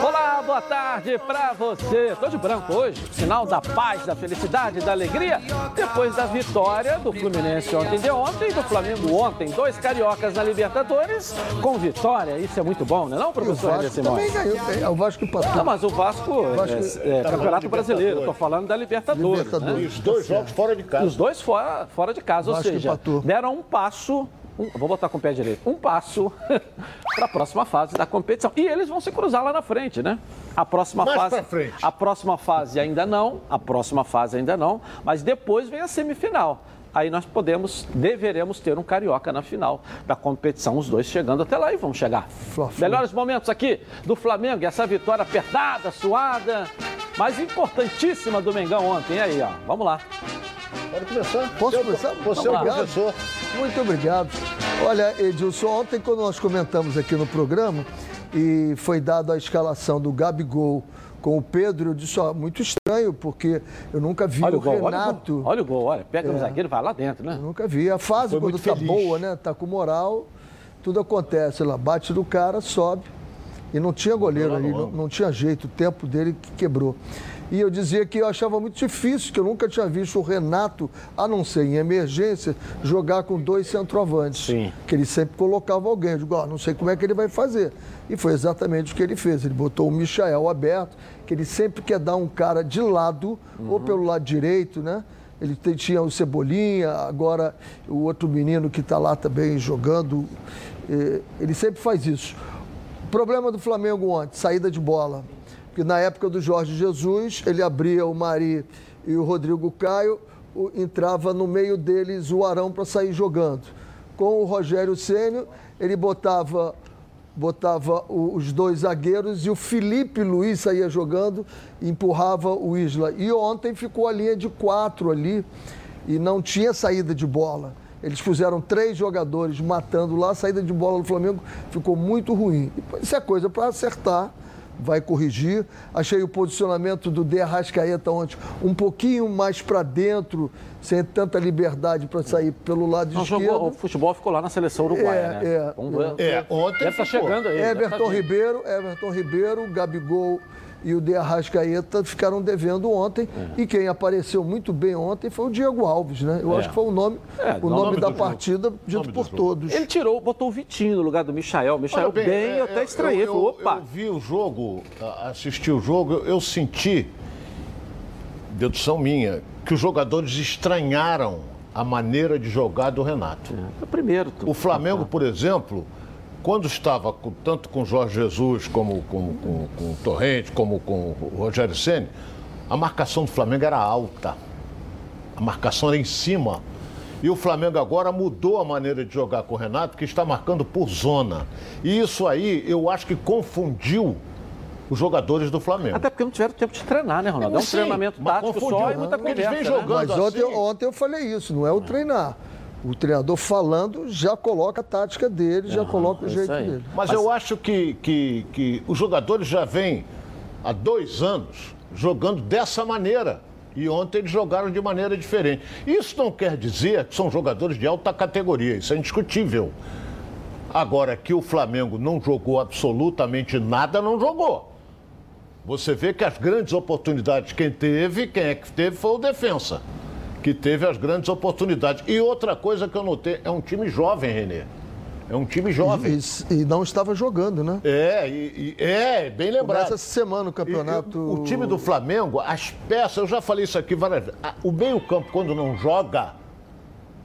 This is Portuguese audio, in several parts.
Olá, boa tarde pra você. Tô de branco hoje, sinal da paz, da felicidade, da alegria. Depois da vitória do Fluminense ontem de ontem, do Flamengo ontem, dois cariocas na Libertadores com vitória. Isso é muito bom, não é não, professor Vasco também ganhou. É, o Vasco empatou. Não, mas o Vasco, o Vasco é, é, tá Campeonato Brasileiro. Tô falando da Libertadores. Libertadores. Né? Os dois jogos fora de casa. Os dois fora, fora de casa, ou seja, empatou. deram um passo um, vou botar com o pé direito, um passo para a próxima fase da competição. E eles vão se cruzar lá na frente, né? A próxima Mais fase. Frente. A próxima fase ainda não, a próxima fase ainda não, mas depois vem a semifinal. Aí nós podemos, deveremos ter um carioca na final da competição, os dois chegando até lá e vão chegar. Melhores momentos aqui do Flamengo, essa vitória apertada, suada, mas importantíssima do Mengão ontem. E aí, ó, vamos lá. Pode começar. Posso começar? Você é o professor. Muito obrigado. Olha, Edilson, ontem quando nós comentamos aqui no programa e foi dada a escalação do Gabigol com o Pedro, eu disse, ó, muito estranho, porque eu nunca vi olha o, o gol, Renato... Olha o gol, olha, pega é. no zagueiro e vai lá dentro, né? Eu nunca vi. A fase, foi quando tá feliz. boa, né, tá com moral, tudo acontece. Ela bate do cara, sobe. E não tinha goleiro ali, não, não tinha jeito, o tempo dele que quebrou. E eu dizia que eu achava muito difícil, que eu nunca tinha visto o Renato, a não ser em emergência, jogar com dois centroavantes. Sim. Que ele sempre colocava alguém. Eu digo, oh, não sei como é que ele vai fazer. E foi exatamente o que ele fez. Ele botou o Michael aberto, que ele sempre quer dar um cara de lado, uhum. ou pelo lado direito, né? Ele tinha o Cebolinha, agora o outro menino que está lá também jogando. Eh, ele sempre faz isso. O problema do Flamengo ontem, saída de bola que na época do Jorge Jesus, ele abria o Mari e o Rodrigo Caio, o, entrava no meio deles o Arão para sair jogando. Com o Rogério Ceni, ele botava botava os dois zagueiros e o Felipe Luiz saía jogando empurrava o Isla. E ontem ficou a linha de quatro ali e não tinha saída de bola. Eles puseram três jogadores matando lá, a saída de bola do Flamengo ficou muito ruim. Isso é coisa para acertar vai corrigir. Achei o posicionamento do De Arrascaeta ontem um pouquinho mais para dentro, sem tanta liberdade para sair pelo lado Não, esquerdo. Jogou, o futebol ficou lá na seleção uruguaia, é, né? É, Vamos ver. É, ontem Deve estar tá chegando aí. Everton tá Ribeiro, Everton Ribeiro, Gabigol e o De Arrascaeta ficaram devendo ontem. É. E quem apareceu muito bem ontem foi o Diego Alves, né? Eu é. acho que foi o nome, é, o nome, nome da partida jogo. dito por todos. Ele tirou, botou o Vitinho no lugar do Michael. O Michael bem, bem eu até estranhei. Eu, eu, opa. Eu vi o jogo, assisti o jogo, eu, eu senti, dedução minha, que os jogadores estranharam a maneira de jogar do Renato. É, o primeiro. O Flamengo, por exemplo quando estava com, tanto com Jorge Jesus como com, com, com o Torrente, como com o Rogério Senni, a marcação do Flamengo era alta. A marcação era em cima. E o Flamengo agora mudou a maneira de jogar com o Renato, que está marcando por zona. E isso aí eu acho que confundiu os jogadores do Flamengo. Até porque não tiveram tempo de treinar, né, Ronaldo? É um Sim, treinamento tático só e muita conversa. Eles vêm né? jogando Mas ontem, assim... ontem eu falei isso, não é o treinar o treinador falando já coloca a tática dele, já coloca o jeito dele. Mas, Mas, eu acho que, que, que os jogadores já vêm há dois anos jogando dessa maneira. E ontem eles jogaram de maneira diferente. Isso não quer dizer que são jogadores de alta categoria, isso é indiscutível. Agora, que o Flamengo não jogou absolutamente nada, não jogou. Você vê que as grandes oportunidades, quem teve, quem é que teve foi o defensa que teve as grandes oportunidades. E outra coisa que eu notei, é um time jovem, Renê. É um time jovem. E, e, não estava jogando, né? É, e, e é, bem lembrado. Começa essa semana o campeonato. o time do Flamengo, as peças, eu já falei isso aqui várias vezes. O meio-campo, quando não joga,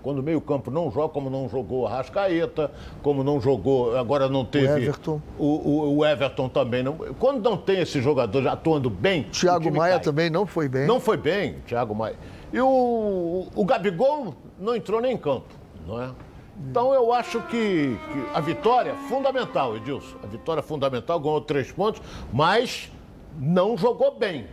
quando o meio-campo não joga, como não jogou a Rascaeta, como não jogou, agora não teve. O Everton. O, o, o Everton também não. Quando não tem esses jogadores atuando bem. Thiago Maia cai. também não foi bem. Não foi bem, Thiago Maia. E o, o Gabigol não entrou nem em campo, não é? Então eu acho que, que a vitória é fundamental, Edilson. A vitória é fundamental, ganhou três pontos, mas não jogou bem.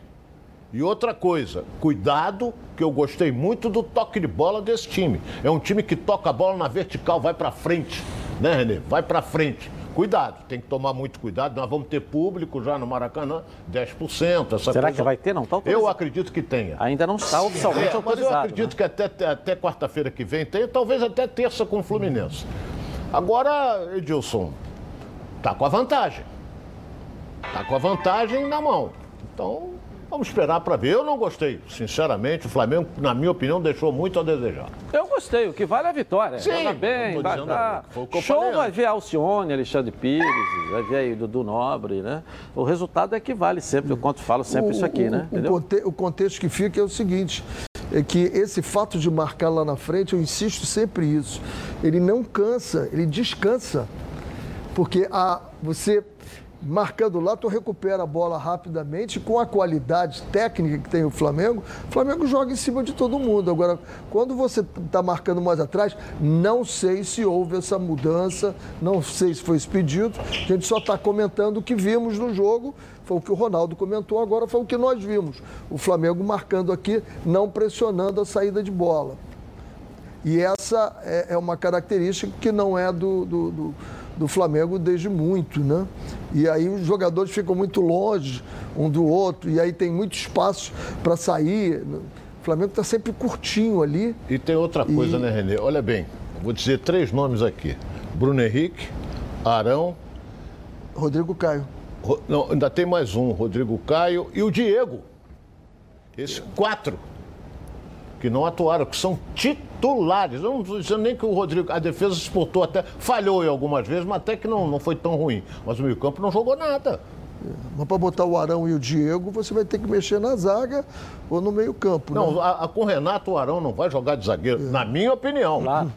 E outra coisa, cuidado, que eu gostei muito do toque de bola desse time. É um time que toca a bola na vertical, vai para frente, né, Renê? Vai para frente. Cuidado, tem que tomar muito cuidado. Nós vamos ter público já no Maracanã, 10%. Essa Será coisa... que vai ter? Não está Eu acredito que tenha. Ainda não está oficialmente é, autorizado. Mas eu acredito né? que até, até quarta-feira que vem tenha, talvez até terça com o Fluminense. Agora, Edilson, tá com a vantagem. Está com a vantagem na mão. Então, Vamos esperar para ver. Eu não gostei, sinceramente. O Flamengo, na minha opinião, deixou muito a desejar. Eu gostei. O que vale é a vitória. Sim, Joga bem, vai dar. Show vai ver Alcione, Alexandre Pires, vai ver aí Dudu Nobre, né? O resultado é que vale sempre. Eu conto, falo sempre o, isso aqui, né? O, conte o contexto que fica é o seguinte: é que esse fato de marcar lá na frente, eu insisto sempre isso. Ele não cansa, ele descansa. Porque a, você marcando lá, tu recupera a bola rapidamente, com a qualidade técnica que tem o Flamengo, o Flamengo joga em cima de todo mundo. Agora, quando você está marcando mais atrás, não sei se houve essa mudança, não sei se foi esse pedido, a gente só está comentando o que vimos no jogo, foi o que o Ronaldo comentou agora, foi o que nós vimos. O Flamengo marcando aqui, não pressionando a saída de bola. E essa é, é uma característica que não é do, do, do do Flamengo desde muito, né? E aí os jogadores ficam muito longe um do outro, e aí tem muito espaço para sair. O Flamengo está sempre curtinho ali. E tem outra coisa, e... né, Renê? Olha bem, vou dizer três nomes aqui: Bruno Henrique, Arão. Rodrigo Caio. Não, ainda tem mais um, Rodrigo Caio e o Diego. Esses quatro que não atuaram, que são titulares. Eu não estou dizendo nem que o Rodrigo, a defesa se portou até, falhou em algumas vezes, mas até que não, não foi tão ruim. Mas o meio-campo não jogou nada. Mas para botar o Arão e o Diego, você vai ter que mexer na zaga ou no meio-campo. Não, né? a, a, com o Renato, o Arão não vai jogar de zagueiro, é. na minha opinião. Claro.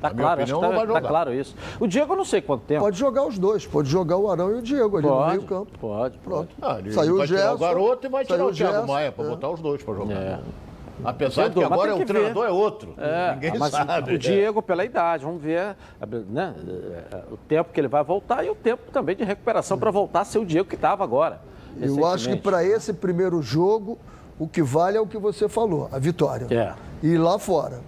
Tá claro, opinião, tá, tá, claro isso. O Diego eu não sei quanto tempo. Pode jogar os dois, pode jogar o Arão e o Diego ali pode, no meio campo. Pode, pode. Ah, Saiu o Gerson. o garoto e vai tirar o, o Thiago Maia para é. botar os dois para jogar. É. Apesar de que agora o treinador é outro. É, Ninguém mas sabe. O Diego, pela idade, vamos ver né, o tempo que ele vai voltar e o tempo também de recuperação para voltar a ser o Diego que estava agora. Eu acho que para esse primeiro jogo, o que vale é o que você falou, a vitória. É. E lá fora.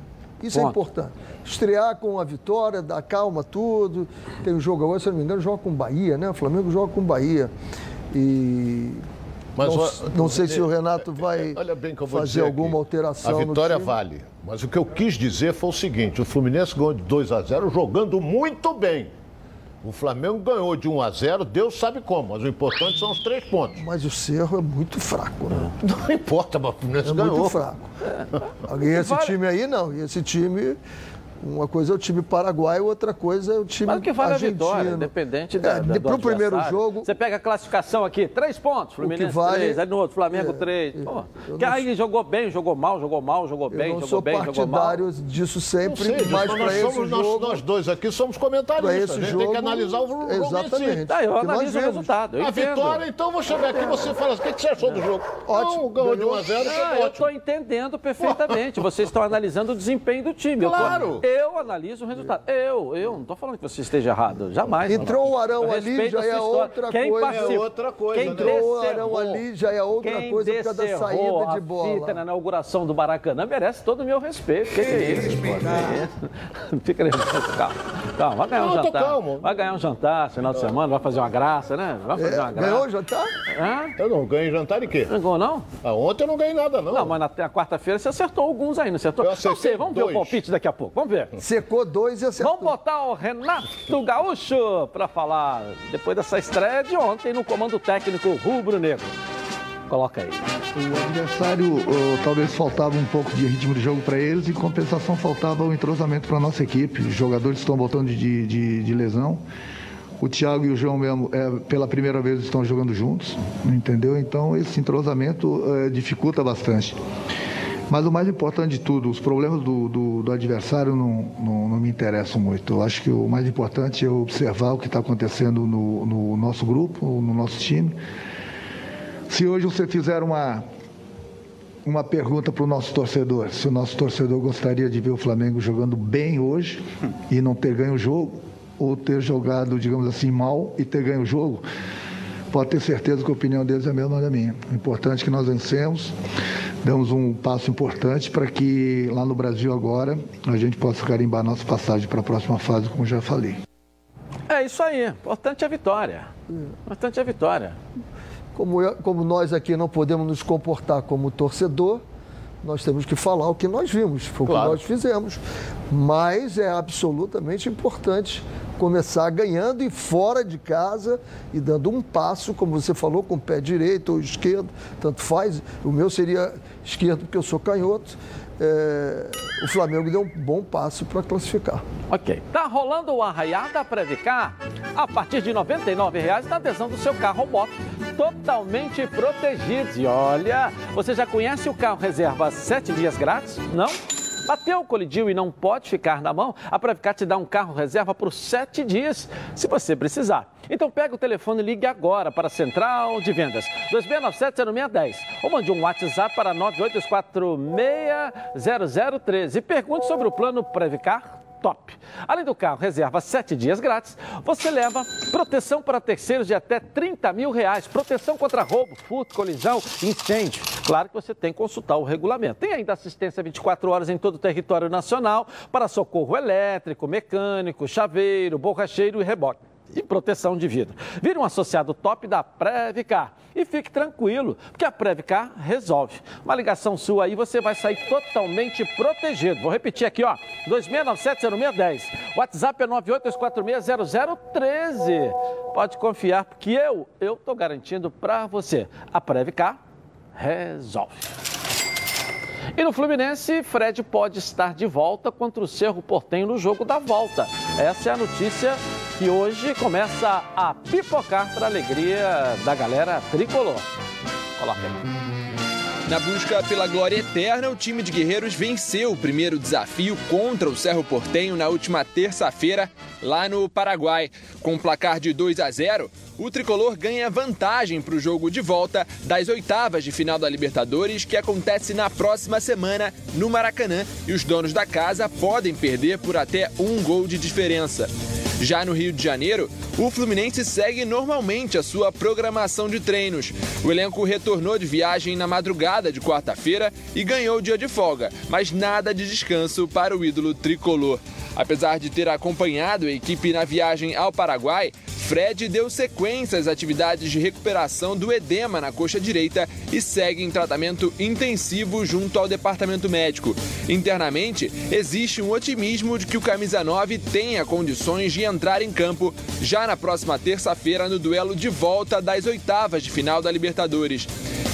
Isso é Ponto. é importante. Estrear com a vitória, dar calma, tudo. Tem um jogo agora, se não me engano, joga com o Bahia, né? O Flamengo joga com o Bahia. E mas, não, não sei se o Renato vai fazer alguma alteração. A vitória vale. Mas o que eu quis dizer foi o seguinte: o Fluminense ganhou de 2 a 0 jogando muito bem. O Flamengo ganhou de 1 a 0 Deus sabe como, mas o importante são os três pontos. Mas o Cerro é muito fraco, né? Não importa, mas o Fluminense é ganhou. muito fraco. É. E esse time aí não, e esse time uma coisa é o time paraguaio, outra coisa é o time Mas o que vale argentino. a vitória, independente da, é, Para o primeiro jogo... Você pega a classificação aqui, três pontos, Fluminense vale, três, aí no outro, Flamengo é, três. É, que aí jogou bem, jogou mal, jogou mal, jogou bem, jogou bem, jogou mal. Eu sou disso sempre, sei, mas para esse somos, jogo... Nós, dois aqui somos comentaristas, a gente jogo, tem que analisar o jogo Exatamente. Tá, eu analiso o resultado, eu A vitória, então, vou chegar aqui e você fala, o que você achou do jogo? Ótimo. ganhou de 1 a 0 ah, Eu estou entendendo perfeitamente, vocês estão analisando o desempenho do time. Claro. Eu analiso resultado. Eu, eu, não estou falando que você esteja errado, jamais. Entrou o Arão ali, já é outra Quem coisa. É outra coisa, Quem né? Entrou o Arão ali, já é outra Quem coisa por causa da saída de bola. Fita na inauguração do Maracanã merece todo o meu respeito. Que, que é isso? Fica nervoso, calma. Calma, vai ganhar um jantar. Calmo. Vai ganhar um jantar final de semana, vai fazer uma graça, né? Vai fazer é, uma graça. Ganhou o jantar? Hã? Eu não ganhei jantar de quê? Não ganhou, não? Ah, ontem eu não ganhei nada, não. Não, mas na, quarta-feira você acertou alguns aí, não acertou? Eu não sei, vamos dois. ver o palpite daqui a pouco. Vamos ver. Secou dois e acertou. Vamos botar o Renato Gaúcho para falar depois dessa estreia de ontem no comando técnico rubro-negro. Coloca aí. O adversário talvez faltava um pouco de ritmo de jogo para eles e, em compensação, faltava o entrosamento para a nossa equipe. Os jogadores estão voltando de, de, de lesão. O Thiago e o João mesmo, é, pela primeira vez, estão jogando juntos, entendeu? Então, esse entrosamento é, dificulta bastante. Mas o mais importante de tudo, os problemas do, do, do adversário não, não, não, me interessam muito. Eu acho que o mais importante é observar o que está acontecendo no, no nosso grupo, no nosso time. Se hoje você fizer uma, uma pergunta para o nosso torcedor, se o nosso torcedor gostaria de ver o Flamengo jogando bem hoje e não ter ganho o jogo, ou ter jogado, digamos assim, mal e ter ganho o jogo, pode ter certeza que a opinião deles é a mesma da minha. O importante é que nós vencemos damos um passo importante para que lá no Brasil agora a gente possa carimbar nossa passagem para a próxima fase, como já falei. É isso aí, importante é a vitória. Importante é a vitória. Como, eu, como nós aqui não podemos nos comportar como torcedor, nós temos que falar o que nós vimos, foi Claro. o que nós fizemos. Mas é absolutamente importante começar ganhando e fora de casa e dando um passo, como você falou, com o pé direito ou esquerdo, tanto faz. O meu seria esquerdo porque eu sou canhoto. É, o Flamengo deu um bom passo para classificar. Ok. Tá rolando o arraiar da Previcar? A partir de R$ 99,00 na adesão do seu carro ou moto. Totalmente protegidos. E olha, você já conhece o carro reserva 7 dias grátis? Não? Bateu, colidiu e não pode ficar na mão? A Previcar te dá um carro reserva por 7 dias, se você precisar. Então pega o telefone e ligue agora para a Central de Vendas, 2697-0610. Ou mande um WhatsApp para 982460013 e pergunte sobre o plano Previcar top. Além do carro reserva 7 dias grátis, você leva proteção para terceiros de até 30 mil reais, proteção contra roubo, furto, colisão, incêndio. Claro que você tem que consultar o regulamento. Tem ainda assistência 24 horas em todo o território nacional para socorro elétrico, mecânico, chaveiro, borracheiro e reboque e proteção de vidro. Vire um associado top da Previcar e fique tranquilo, porque a Previcar resolve. Uma ligação sua aí, você vai sair totalmente protegido. Vou repetir aqui, ó, 2697-0610. WhatsApp é 982460013. Pode confiar, porque eu, eu tô garantindo para você. A Previcar resolve. E no Fluminense, Fred pode estar de volta contra o Cerro Portenho no jogo da volta. Essa é a notícia que hoje começa a pipocar para a alegria da galera tricolor. Coloca aí. Na busca pela glória eterna, o time de guerreiros venceu o primeiro desafio contra o Cerro Portenho na última terça-feira, lá no Paraguai. Com um placar de 2 a 0, o tricolor ganha vantagem para o jogo de volta das oitavas de final da Libertadores, que acontece na próxima semana no Maracanã. E os donos da casa podem perder por até um gol de diferença. Já no Rio de Janeiro, o Fluminense segue normalmente a sua programação de treinos. O elenco retornou de viagem na madrugada de quarta-feira e ganhou o dia de folga, mas nada de descanso para o ídolo tricolor. Apesar de ter acompanhado a equipe na viagem ao Paraguai, Fred deu sequência às atividades de recuperação do edema na coxa direita e segue em tratamento intensivo junto ao departamento médico. Internamente, existe um otimismo de que o camisa 9 tenha condições de entrar em campo já na próxima terça-feira no duelo de volta das oitavas de final da Libertadores.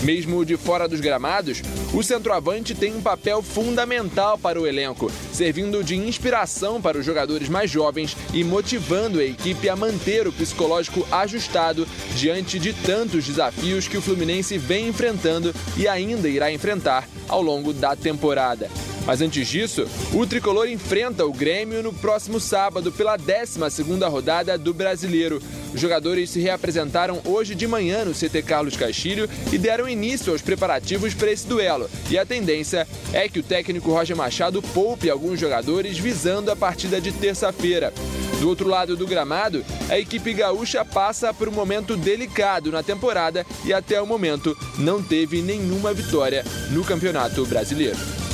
Mesmo de fora dos gramados, o centroavante tem um papel fundamental para o elenco, servindo de inspiração para os jogadores mais jovens e motivando a equipe a manter o psicológico ajustado diante de tantos desafios que o Fluminense vem enfrentando e ainda irá enfrentar ao longo da temporada. Mas antes disso, o tricolor enfrenta o Grêmio no próximo sábado pela 12ª rodada do Brasileiro. Os jogadores se reapresentaram hoje de manhã no CT Carlos Castilho e deram início aos preparativos para esse duelo. E a tendência é que o técnico Roger Machado poupe alguns jogadores visando a partida de terça-feira. Do outro lado do gramado, a equipe gaúcha passa por um momento delicado na temporada e até o momento não teve nenhuma vitória no Campeonato Brasileiro.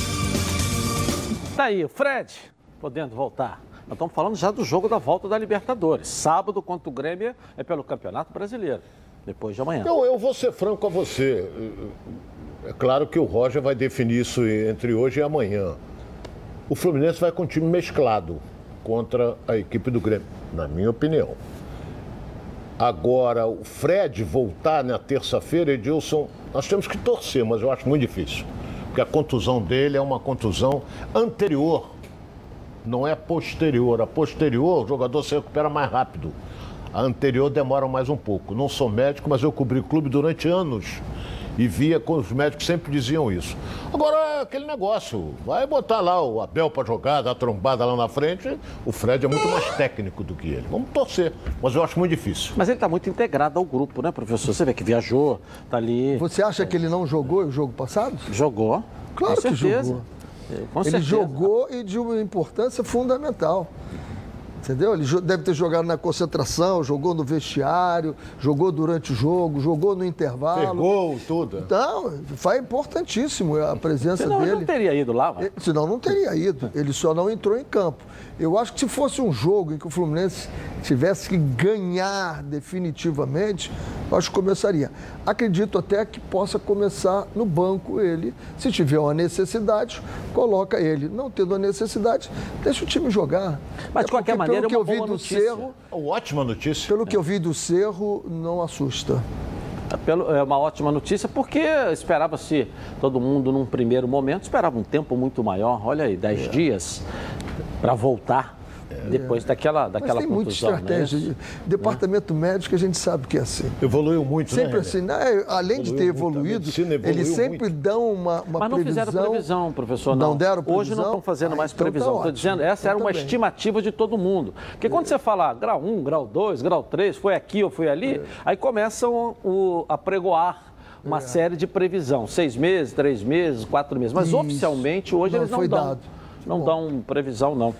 Tá aí, o Fred, podendo voltar. Nós estamos falando já do jogo da volta da Libertadores. Sábado contra o Grêmio é pelo Campeonato Brasileiro. Depois de amanhã. Eu, eu vou ser franco a você. É claro que o Roger vai definir isso entre hoje e amanhã. O Fluminense vai com um time mesclado contra a equipe do Grêmio, na minha opinião. Agora, o Fred voltar na terça-feira, Edilson, nós temos que torcer, mas eu acho muito difícil. Porque a contusão dele é uma contusão anterior, não é posterior. A posterior, o jogador se recupera mais rápido. A anterior demora mais um pouco. Não sou médico, mas eu cobri clube durante anos e via com os médicos sempre diziam isso. Agora, aquele negócio, vai botar lá o Abel para jogar, dar trombada lá na frente, o Fred é muito mais técnico do que ele. Vamos torcer, mas eu acho muito difícil. Mas ele está muito integrado ao grupo, né, professor? Você vê que viajou, tá ali. Você acha que ele não jogou o jogo passado? Jogou. Claro com que certeza. jogou. Com ele certeza. jogou e de uma importância fundamental. Entendeu? Ele deve ter jogado na concentração, jogou no vestiário, jogou durante o jogo, jogou no intervalo. Pegou tudo. Então, foi importantíssimo a presença Senão ele dele. não teria ido lá. Eh, Senão não teria ido. Ele só não entrou em campo. Eu acho que se fosse um jogo em que o Fluminense tivesse que ganhar definitivamente, Eu acho que começaria. Acredito até que possa começar no banco ele. Se tiver uma necessidade, coloca ele. Não tendo a necessidade, deixa o time jogar. Mas, de É qualquer porque, pelo que é eu vi do notícia. Cerro, Ótima notícia. pelo que eu vi do Cerro, não assusta. Pelo- É uma ótima notícia, porque esperava-se, todo mundo num primeiro momento, esperava um tempo muito maior, olha aí, 10 dias para voltar depois daquela, Mas daquela tem muita contusão. é estratégia. isso? Departamento médico, a gente sabe que é assim. Evoluiu muito, Sempre né? assim, né? além de ter Evoluiu muito, a evoluído, eles sempre muito. dão uma, uma Mas não previsão. fizeram previsão, professor, não. Não deram Hoje não previsão? estão fazendo Ah, mais então tá previsão. Estou ótimo. dizendo, essa Então era uma tá estimativa de todo mundo. Porque quando você fala grau 1, grau 2, grau 3, foi aqui ou foi ali, É. aí começam o- a pregoar uma série de previsão. Seis meses, três meses, quatro meses. Mas Isso. oficialmente hoje Não eles não foi dão. dado. Não Bom. dão previsão, não.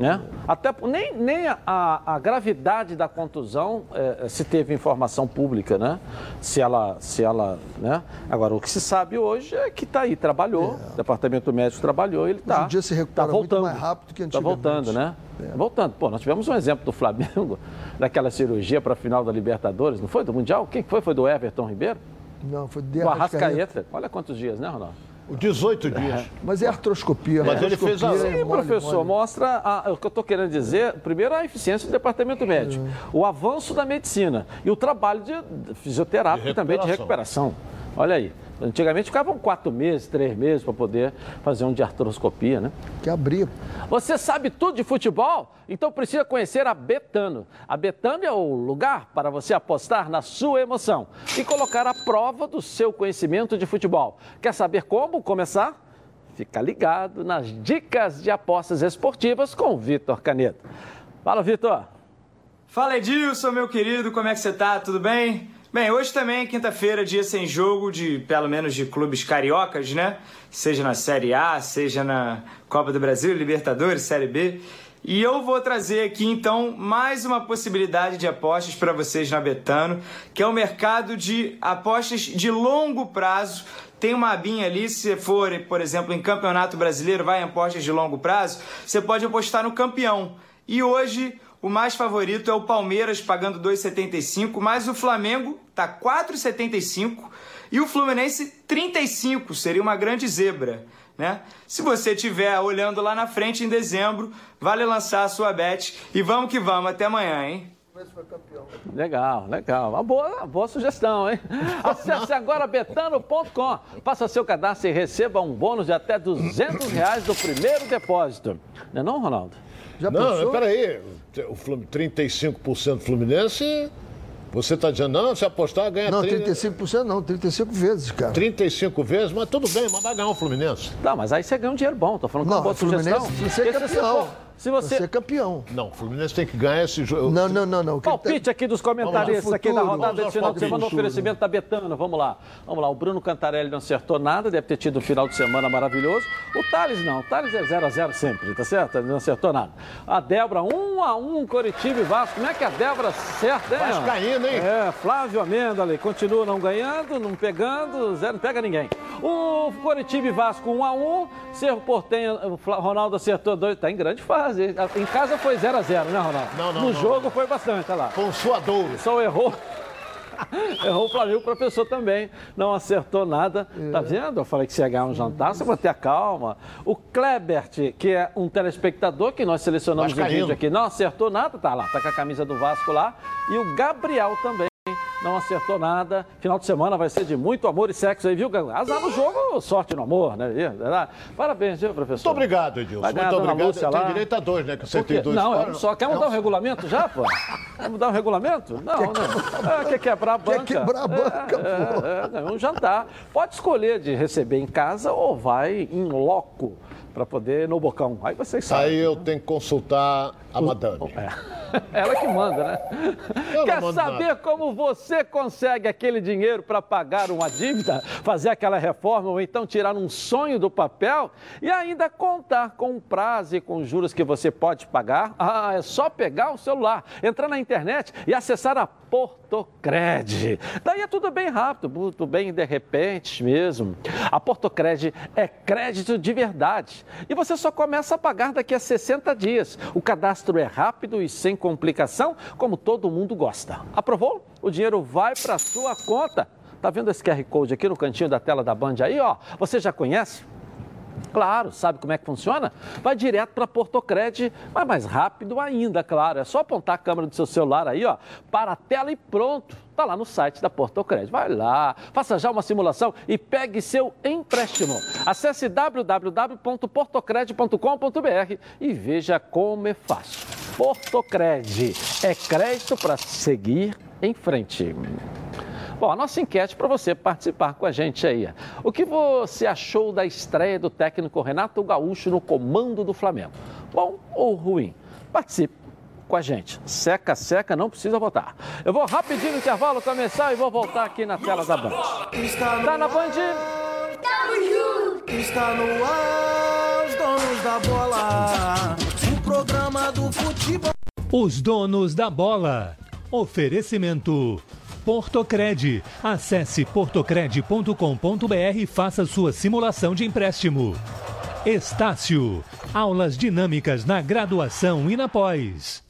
Né? Até nem, nem a, a gravidade da contusão eh, se teve informação pública, né? Se ela, se ela, né? Agora o que se sabe hoje é que está aí, trabalhou, o departamento médico trabalhou, ele está. em dia se recupera tá muito voltando. mais rápido que Está voltando, né? Voltando. Pô, nós tivemos um exemplo do Flamengo, daquela cirurgia para a final da Libertadores, não foi do Mundial? Quem que foi? Foi do Everton Ribeiro? Não, foi de O Arrascaeta. Arrascaeta. Olha quantos dias, né, Ronaldo? 18 dias. Mas é artroscopia. Mas ele fez a- é Sim, mole, professor, mole. mostra a- o que eu estou querendo dizer. Primeiro, a eficiência do departamento médico, o avanço da medicina e o trabalho de fisioterápico De também de recuperação. Olha aí. Antigamente ficavam quatro meses, três meses para poder fazer um de artroscopia, né? Que abrir. Você sabe tudo de futebol? Então precisa conhecer a Betano. A Betano é o lugar para você apostar na sua emoção e colocar à prova do seu conhecimento de futebol. Quer saber como começar? Fica ligado nas dicas de apostas esportivas com o Vitor Caneto. Fala, Vitor. Fala Edilson, meu querido, como é que você tá? Tudo bem? Bem, hoje também, quinta-feira, dia sem jogo de, pelo menos, de clubes cariocas, né? Seja na Série A, seja na Copa do Brasil, Libertadores, Série B. E eu vou trazer aqui, então, mais uma possibilidade de apostas para vocês na Betano, que é o mercado de apostas de longo prazo. Tem uma abinha ali, se for, por exemplo, em Campeonato Brasileiro, vai em apostas de longo prazo, você pode apostar no campeão. E hoje o mais favorito é o Palmeiras pagando 2,75, mas o Flamengo tá 4,75 e o Fluminense 35, seria uma grande zebra, né? Se você estiver olhando lá na frente em dezembro, vale lançar a sua bet e vamos que vamos até amanhã, hein? Legal, legal. Uma boa, uma boa sugestão, hein? Acesse agora betano.com. Faça seu cadastro e receba um bônus de até 200 reais do primeiro depósito. Não é não, Ronaldo? Já Não, pensou? peraí. O Flumin- 35% Fluminense, você está dizendo, não, se apostar, ganha Não, 30, 35% não, 35 vezes, cara. 35 vezes, mas tudo bem, mas vai ganhar o Fluminense. Não, mas aí você ganha um dinheiro bom. Tô falando com uma Não, boa o Fluminense sugestão. Porque se campeão. Se você... Você é campeão. Não, o Fluminense tem que ganhar esse jogo. Não, não, não, não. Ele Palpite aqui dos comentaristas aqui da futuro, rodada desse final de semana, no futuro. oferecimento da Betano. Vamos lá. Vamos lá. O Bruno Cantarelli não acertou nada, deve ter tido um final de semana maravilhoso. O Thales não. O Thales é 0 a 0 sempre, tá certo? Ele não acertou nada. A Débora, 1 a 1 Coritiba e Vasco. Como é que a Débora acerta, hein? Vascaína, hein? É, Flávio Amêndola continua não ganhando, não pegando, zero, não pega ninguém. O Coritiba e Vasco 1 a 1 Cerro Portenho, Ronaldo acertou dois, tá em grande fase. Hein? Em casa foi 0 a 0 né, Ronaldo? Não, não, No não. jogo foi bastante, olha lá. Com suadouro. Só errou. Errou o Flamengo, o professor também não acertou nada. Tá vendo? Eu falei que se ia ganhar um jantar, você vai ter a calma. O Klebert, que é um telespectador que nós selecionamos Vascaíno. vídeo aqui, não acertou nada, tá lá, tá com a camisa do Vasco lá. E o Gabriel também. Não acertou nada. Final de semana vai ser de muito amor e sexo aí, viu? Azar no jogo, sorte no amor, né? Parabéns, viu, professor? Muito obrigado, Edilson. Muito obrigado. Lúcia Tem lá. direito a dois, né? Que você tem dois Não, é um só. Quer mudar o regulamento já, pô? Quer mudar o regulamento? Não, não. É, quer quebrar a banca. quebrar a banca, pô. é, é, é um jantar. Pode escolher de receber em casa ou vai em loco para poder no bocão. Aí vocês sabem. Aí eu tenho que consultar a madame. É. Ela que manda, né? Eu Quer saber nada. como você consegue aquele dinheiro para pagar uma dívida, fazer aquela reforma ou então tirar um sonho do papel e ainda contar com o prazo e com os juros que você pode pagar? Ah, é só pegar o celular, entrar na internet e acessar a Portocred. Daí é tudo bem rápido, tudo bem de repente mesmo. A Portocred é crédito de verdade e você só começa a pagar daqui a 60 dias. O cadastro é rápido e sem complicação, como todo mundo gosta. Aprovou? o dinheiro vai para sua conta. Tá vendo esse QR Code aqui no cantinho da tela da Band aí, ó? Você já conhece? Claro, sabe como é que funciona? Vai direto para Portocred, mas mais rápido ainda, claro. É só apontar a câmera do seu celular aí, ó, para a tela e pronto. Tá lá no site da Portocred. Vai lá, faça já uma simulação e pegue seu empréstimo. Acesse www.portocred.com.br e veja como é fácil. Portocred é crédito para seguir em frente. Bom, a nossa enquete para você participar com a gente aí. O que você achou da estreia do técnico Renato Gaúcho no comando do Flamengo? Bom ou ruim? Participe com a gente. Seca, seca, não precisa votar. Eu vou rapidinho no intervalo começar e vou voltar aqui na tela da Band. Tá na Band? Tamo junto! Está no ar, os donos da bola. O programa do futebol. Os donos da bola. Oferecimento. Portocred. Acesse portocred.com.br e faça sua simulação de empréstimo. Estácio. Aulas dinâmicas na graduação e na pós.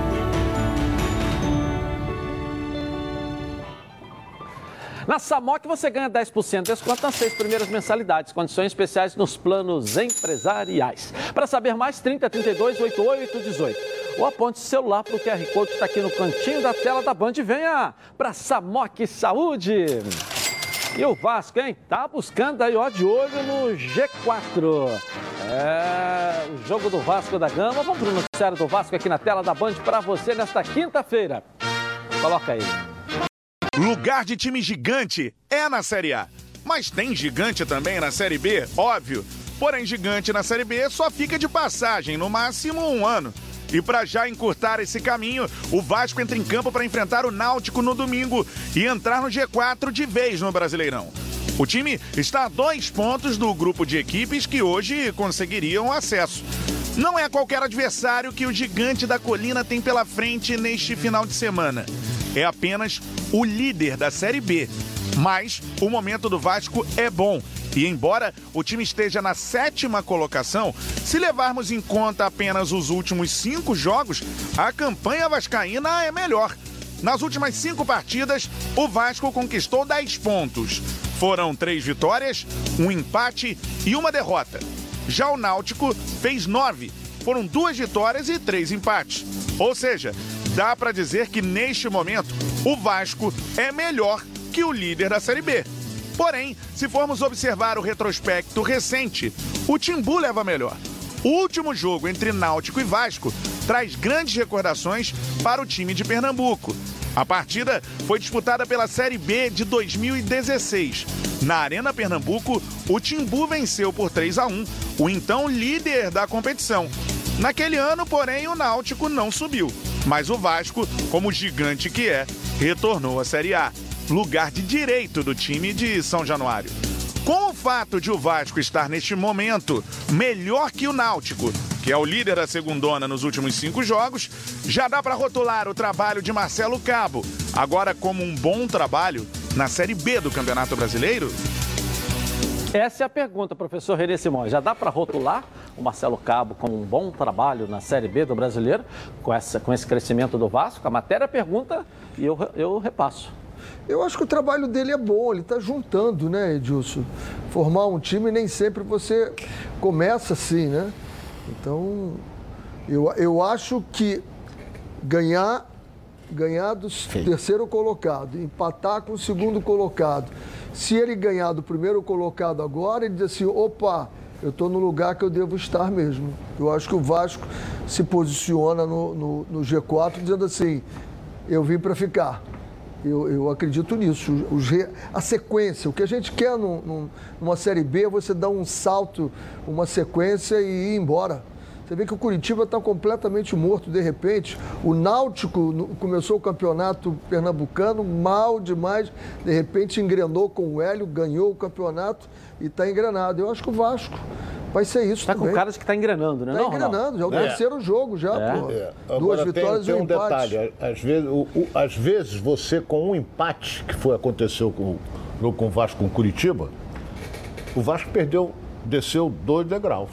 Na Samok você ganha 10% de desconto nas seis primeiras mensalidades. Condições especiais nos planos empresariais. Para saber mais, 30 32 88 18. Ou aponte o celular para o QR Code que está aqui no cantinho da tela da Band e venha para Samok Saúde. E o Vasco, hein? Tá buscando aí, ó, de olho no G4. É, o jogo do Vasco da Gama. Vamos para o noticiário do Vasco aqui na tela da Band para você nesta quinta-feira. Coloca aí. Lugar de time gigante é na Série A. Mas tem gigante também na Série B, óbvio. Porém, gigante na Série B só fica de passagem, no máximo um ano. E para já encurtar esse caminho, o Vasco entra em campo para enfrentar o Náutico no domingo e entrar no G4 de vez no Brasileirão. O time está a dois pontos do grupo de equipes que hoje conseguiriam acesso. Não é qualquer adversário que o gigante da colina tem pela frente neste final de semana. É apenas o líder da Série B. Mas o momento do Vasco é bom. E embora o time esteja na sétima colocação, se levarmos em conta apenas os últimos cinco jogos, a campanha vascaína é melhor. Nas últimas cinco partidas, o Vasco conquistou 10 pontos. Foram três vitórias, um empate e uma derrota. Já o Náutico fez nove. Foram duas vitórias e três empates. Ou seja, dá para dizer que neste momento o Vasco é melhor que o líder da Série B. Porém, se formos observar o retrospecto recente, o Timbu leva melhor. O último jogo entre Náutico e Vasco traz grandes recordações para o time de Pernambuco. A partida foi disputada pela Série B de 2016. Na Arena Pernambuco, o Timbu venceu por 3 a 1 o então líder da competição. Naquele ano, porém, o Náutico não subiu. Mas o Vasco, como gigante que é, retornou à Série A, lugar de direito do time de São Januário. Com o fato de o Vasco estar neste momento melhor que o Náutico, que é o líder da segundona nos últimos cinco jogos, já dá para rotular o trabalho de Marcelo Cabo, agora como um bom trabalho na Série B do Campeonato Brasileiro? Essa é a pergunta, professor Renê Simões. Já dá para rotular o Marcelo Cabo como um bom trabalho na Série B do Brasileiro, com, essa, com esse crescimento do Vasco? A matéria pergunta e eu, eu repasso. Eu acho que o trabalho dele é bom, ele está juntando, né, Edilson? Formar um time nem sempre você começa assim, né? Então, eu, eu acho que ganhar ganhar do terceiro colocado, empatar com o segundo colocado. Se ele ganhar do primeiro colocado agora, ele diz assim: opa, eu estou no lugar que eu devo estar mesmo. Eu acho que o Vasco se posiciona no, no, no G4 dizendo assim: eu vim para ficar. Eu, eu, acredito nisso. Os, a sequência, o que a gente quer num, numa Série B é você dar um salto, uma sequência e ir embora. Você vê que o Curitiba está completamente morto de repente. O Náutico começou o campeonato pernambucano mal demais, de repente engrenou com o Hélio, ganhou o campeonato e está engrenado. Eu acho que o Vasco vai ser isso. Está com caras que está engrenando, né? Está engrenando, já é o é. terceiro jogo já, é. pô. É. Duas vitórias tem, tem e um, um empate. detalhe, às vezes, o, o, às vezes você com um empate, que foi aconteceu com o jogo com o Vasco com Curitiba, o Vasco perdeu, desceu dois degraus.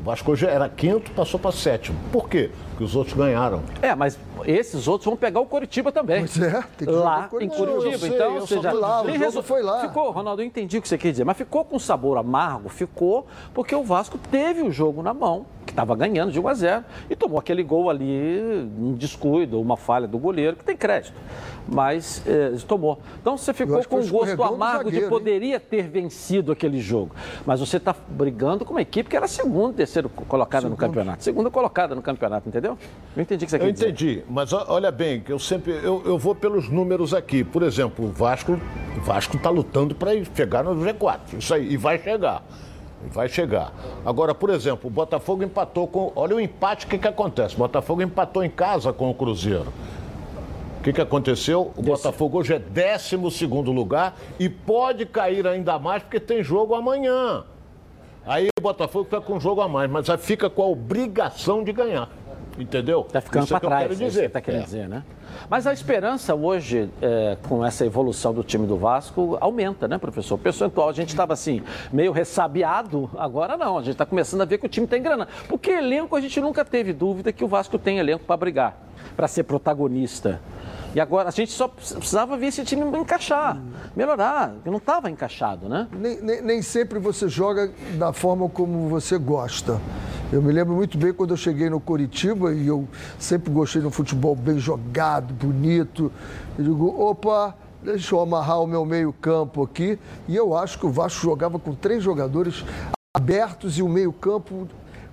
O Vasco hoje era quinto, passou para sétimo. Por quê? Porque os outros ganharam. É, mas esses outros vão pegar o Coritiba também. Pois é, tem que lá em Curitiba. Sei, então, ou seja, lá, foi lá. Ficou, Ronaldo, eu entendi o que você quer dizer, mas ficou com sabor amargo, ficou porque o Vasco teve o jogo na mão, que estava ganhando de 1 a 0 e tomou aquele gol ali, um descuido, uma falha do goleiro, que tem crédito mas eh, tomou. Então você ficou com um gosto amargo zagueiro, de poderia hein? ter vencido aquele jogo. Mas você está brigando com uma equipe que era segunda, terceiro colocada Segundo. no campeonato. Segunda colocada no campeonato, entendeu? Eu entendi o que você quer dizer. Eu entendi, mas olha bem, que eu sempre eu, eu vou pelos números aqui. Por exemplo, o Vasco o Vasco está lutando para chegar no G4. Isso aí, e vai chegar. Vai chegar. Agora, por exemplo, o Botafogo empatou com. Olha o empate, o que, que acontece? O Botafogo empatou em casa com o Cruzeiro. O que, que aconteceu? O Botafogo hoje é 12 lugar e pode cair ainda mais porque tem jogo amanhã. Aí o Botafogo fica com um jogo a mais, mas fica com a obrigação de ganhar. Entendeu? Está ficando para trás, quero dizer. É está querendo é. dizer, né? Mas a esperança hoje, é, com essa evolução do time do Vasco, aumenta, né, professor? O percentual, a gente estava assim, meio ressabiado, agora não, a gente está começando a ver que o time está engranando. Porque elenco, a gente nunca teve dúvida que o Vasco tem elenco para brigar, para ser protagonista. E agora a gente só precisava ver esse time encaixar, melhorar, que não estava encaixado, né? Nem, nem, nem, sempre você joga da forma como você gosta. Eu me lembro muito bem quando eu cheguei no Coritiba e eu sempre gostei de um futebol bem jogado, bonito. Eu digo, opa, deixa eu amarrar o meu meio-campo aqui. E eu acho que o Vasco jogava com três jogadores abertos e o meio-campo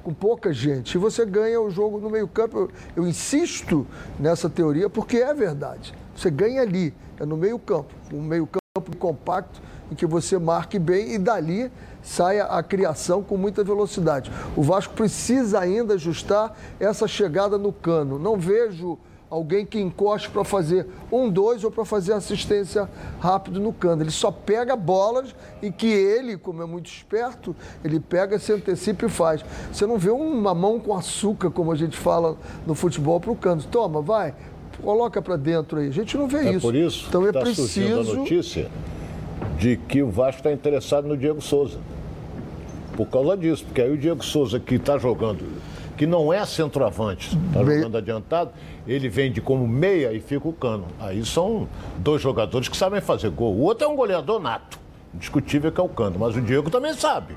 com pouca gente. E você ganha o jogo no meio-campo. Eu, eu, insisto nessa teoria porque é verdade. Você ganha ali, é no meio-campo, um meio-campo compacto em que você marque bem e dali saia a criação com muita velocidade. O Vasco precisa ainda ajustar essa chegada no cano. Não vejo alguém que encoste para fazer um, dois ou para fazer assistência rápido no cano. Ele só pega bolas e que ele, como é muito esperto, ele pega, se antecipa e faz. Você não vê uma mão com açúcar, como a gente fala no futebol, para o cano. Toma, vai, coloca para dentro aí. A gente não vê é isso. Por isso então é tá preciso. a notícia de que o Vasco está interessado no Diego Souza. Por causa disso, porque aí o Diego Souza que está jogando que não é centroavante, está jogando adiantado, ele vende como meia e fica o cano. Aí são dois jogadores que sabem fazer gol. O outro é um goleador nato, indiscutível que é o cano, mas o Diego também sabe.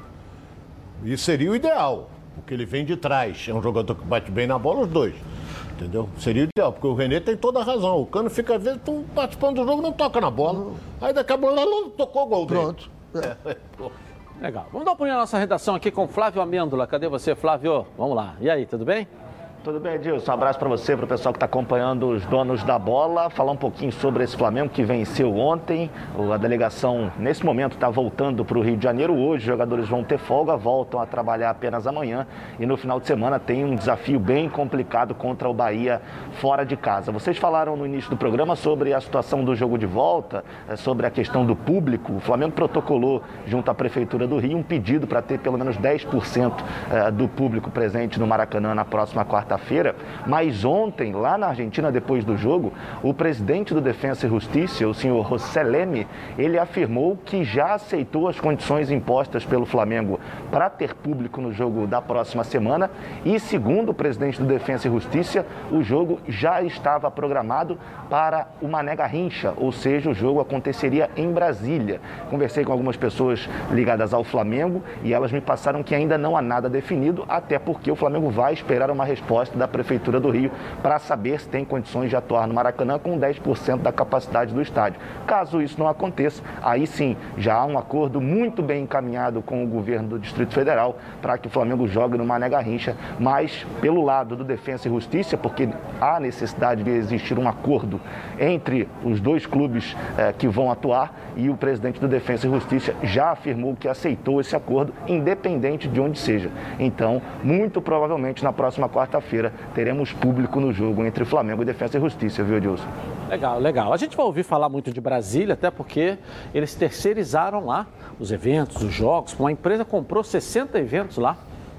E seria o ideal, porque ele vem de trás. É um jogador que bate bem na bola, os dois. Entendeu? Seria o ideal, porque o Renê tem toda a razão. O Cano fica, às vezes, participando do jogo, não toca na bola. Aí daqui a pouco tocou o gol dele. Pronto. É. Legal. Vamos dar uma olhada na nossa redação aqui com Flávio Amêndola. Cadê você, Flávio? Vamos lá. E aí, tudo bem? Tudo bem, Edilson? Um abraço para você, para o pessoal que está acompanhando os donos da bola. Falar um pouquinho sobre esse Flamengo que venceu ontem. A delegação, nesse momento, está voltando para o Rio de Janeiro hoje. Os jogadores vão ter folga, voltam a trabalhar apenas amanhã. E no final de semana tem um desafio bem complicado contra o Bahia fora de casa. Vocês falaram no início do programa sobre a situação do jogo de volta, eh, sobre a questão do público. O Flamengo protocolou, junto à Prefeitura do Rio, um pedido para ter pelo menos 10% eh, do público presente no Maracanã na próxima quarta quarta-feira, mas ontem, lá na Argentina, depois do jogo, o presidente do Defensa e Justiça, o senhor José Leme, ele afirmou que já aceitou as condições impostas pelo Flamengo para ter público no jogo da próxima semana e, segundo o presidente do Defensa e Justiça, o jogo já estava programado para o Mané Garrincha, ou seja, o jogo aconteceria em Brasília. Conversei com algumas pessoas ligadas ao Flamengo e elas me passaram que ainda não há nada definido, até porque o Flamengo vai esperar uma resposta da Prefeitura do Rio para saber se tem condições de atuar no Maracanã com 10% da capacidade do estádio. Caso isso não aconteça, aí sim já há um acordo muito bem encaminhado com o governo do Distrito Federal para que o Flamengo jogue no Mané Garrincha, mas pelo lado do Defensa e Justiça, porque há necessidade de existir um acordo entre os dois clubes eh, que vão atuar e o presidente do Defensa e Justiça já afirmou que aceitou esse acordo, independente de onde seja. Então, muito provavelmente na próxima quarta-feira teremos público no jogo entre Flamengo e Defensa e Justiça, viu, Edilson? Legal, legal. A gente vai ouvir falar muito de Brasília, até porque eles terceirizaram lá os eventos, os jogos. Uma empresa comprou 60 eventos lá.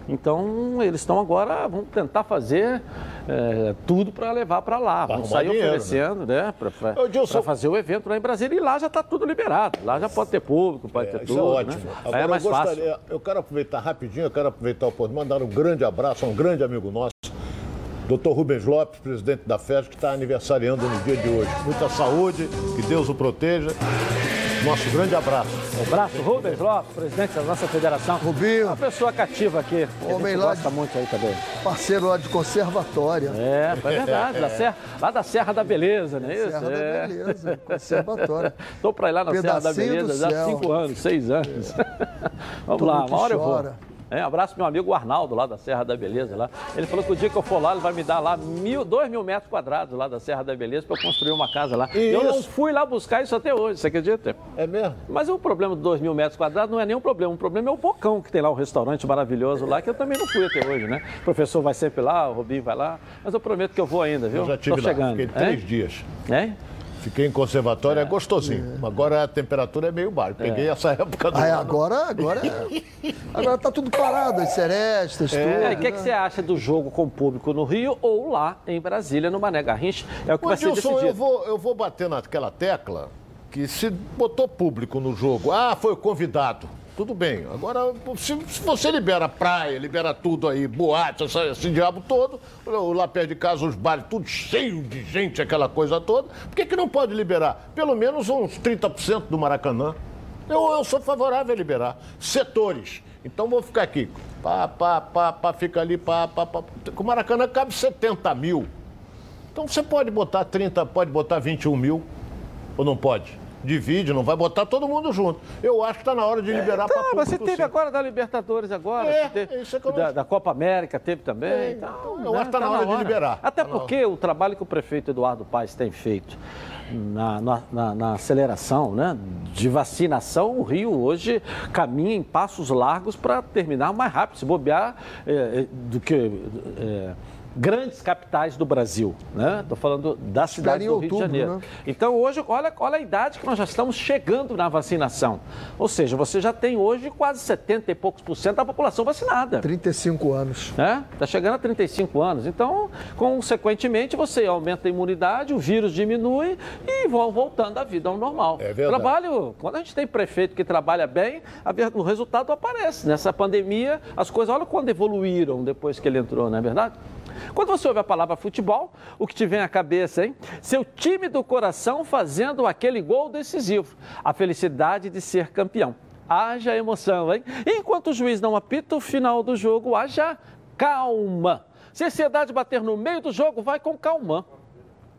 Então, eles estão agora, vão tentar fazer é, tudo para levar para lá. Vão sair dinheiro, né? oferecendo, né? né para fazer o evento lá em Brasília. E lá já está tudo liberado. Lá já pode ter público, pode é, ter isso tudo. é ótimo. Né? Agora, é mais eu, gostaria, fácil. eu quero aproveitar rapidinho, eu quero aproveitar o ponto, mandar um grande abraço a um grande amigo nosso, Dr. Rubens Lopes, presidente da FES, que está aniversariando no dia de hoje. Muita saúde, que Deus o proteja. Nosso grande abraço. Um abraço, Rubens Lopes, presidente da nossa federação. Rubinho. Uma pessoa cativa aqui. Homem lá gosta de... muito aí também. Parceiro lá de conservatória. É, é verdade. Da serra, lá da Serra da Beleza, não é isso? Serra é. da Beleza, conservatória. Estou para ir lá na Pedacinho Serra da Beleza já há cinco anos, seis anos. É. Vamos Tudo lá, uma hora chora. eu vou. É, abraço meu amigo Arnaldo, lá da Serra da Beleza. Lá. Ele falou que o dia que eu for lá, ele vai me dar lá mil, dois mil metros quadrados lá da Serra da Beleza para eu construir uma casa lá. E eu não fui lá buscar isso até hoje, você acredita? É mesmo? Mas o problema dos dois mil metros quadrados não é nenhum problema. O problema é o Bocão, que tem lá um restaurante maravilhoso lá, que eu também não fui até hoje, né? O professor vai sempre lá, o Robinho vai lá. Mas eu prometo que eu vou ainda, viu? Eu já tive Tô lá, chegando. fiquei três é? dias. É? Fiquei em conservatório, é, é gostosinho. É. Agora a temperatura é meio baixa. Peguei é. essa época do. Aí, agora, agora, agora tá tudo parado, as serestas, é. tudo. O que, é que você acha do jogo com o público no Rio ou lá em Brasília, no Mané Garrincha? É o que Ô, vai ser decidido. Eu vou, eu vou bater naquela tecla que se botou público no jogo, ah, foi o convidado tudo bem. Agora, se, se, você libera praia, libera tudo aí, boate, esse, diabo todo, lá perto de casa os bares, tudo cheio de gente, aquela coisa toda, por que, que não pode liberar? Pelo menos uns 30% do Maracanã. Eu, eu sou favorável a liberar. Setores. Então vou ficar aqui. Pá, pá, pá, pá, fica ali, pá, pá, pá. O Maracanã cabe 70 mil. Então você pode botar 30, pode botar 21 mil, ou não pode? Divide, não vai botar todo mundo junto. Eu acho que está na hora de liberar é, tá, para você teve agora da Libertadores agora, é, teve, isso é que eu da, da, Copa América teve também. É, então, eu né, acho que está tá na, hora de liberar. Até tá porque o trabalho que o prefeito Eduardo Paes tem feito na, na, na, aceleração né, de vacinação, o Rio hoje caminha em passos largos para terminar mais rápido, se bobear é, é do que é, grandes capitais do Brasil, né? Estou falando da cidade do Rio outubro, de Janeiro. Né? Então hoje, olha, olha a idade que nós já estamos chegando na vacinação. Ou seja, você já tem hoje quase 70 e poucos por cento da população vacinada. 35 anos. Está né? chegando a 35 anos. Então, consequentemente, você aumenta a imunidade, o vírus diminui e vão voltando a vida ao normal. É verdade. Trabalho, quando a gente tem prefeito que trabalha bem, o resultado aparece. Nessa pandemia, as coisas, olha quando evoluíram depois que ele entrou, não é verdade? Quando você ouve a palavra futebol, o que te vem à cabeça, hein? Seu time do coração fazendo aquele gol decisivo. A felicidade de ser campeão. Haja emoção, hein? Enquanto o juiz não apita o final do jogo, haja calma. Se a ansiedade bater no meio do jogo, vai com calma.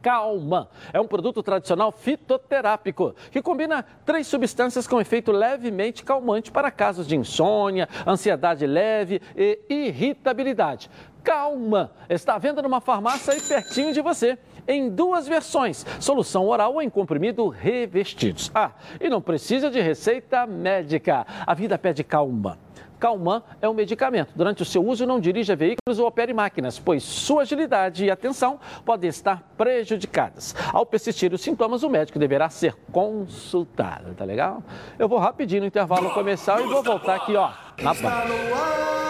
Calma. É um produto tradicional fitoterápico que combina três substâncias com efeito levemente calmante para casos de insônia, ansiedade leve e irritabilidade. Calma! Está à venda numa farmácia aí pertinho de você. Em duas versões, solução oral ou em comprimido revestidos. Ah, e não precisa de receita médica. A vida pede calma. Calman é um medicamento. Durante o seu uso, não dirija veículos ou opere máquinas, pois sua agilidade e atenção podem estar prejudicadas. Ao persistir os sintomas, o médico deverá ser consultado, tá legal? Eu vou rapidinho no intervalo comercial e vou voltar aqui, ó, na banca.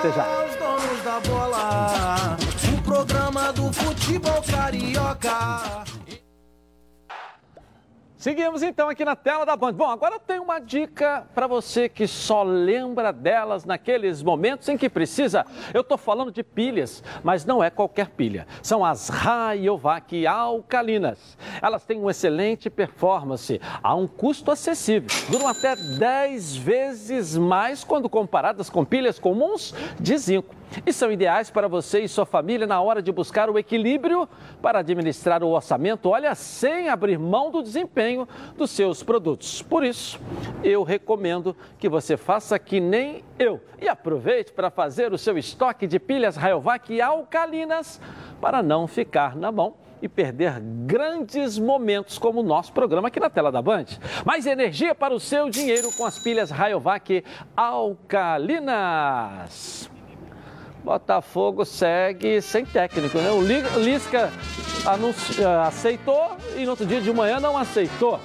Até já. Os donos da bola, o programa do futebol carioca. Seguimos então aqui na tela da Band. Bom, agora tenho uma dica para você que só lembra delas naqueles momentos em que precisa. Eu estou falando de pilhas, mas não é qualquer pilha. São as Rayovac alcalinas. Elas têm uma excelente performance a um custo acessível. Duram até 10 vezes mais quando comparadas com pilhas comuns de zinco e são ideais para você e sua família na hora de buscar o equilíbrio para administrar o orçamento, olha, sem abrir mão do desempenho dos seus produtos. Por isso, eu recomendo que você faça que nem eu e aproveite para fazer o seu estoque de pilhas Rayovac alcalinas para não ficar na mão e perder grandes momentos como o nosso programa aqui na tela da Band. Mais energia para o seu dinheiro com as pilhas Rayovac alcalinas. Botafogo segue sem técnico, né? O Lisca anunci... Eh, aceitou e no outro dia de manhã não aceitou.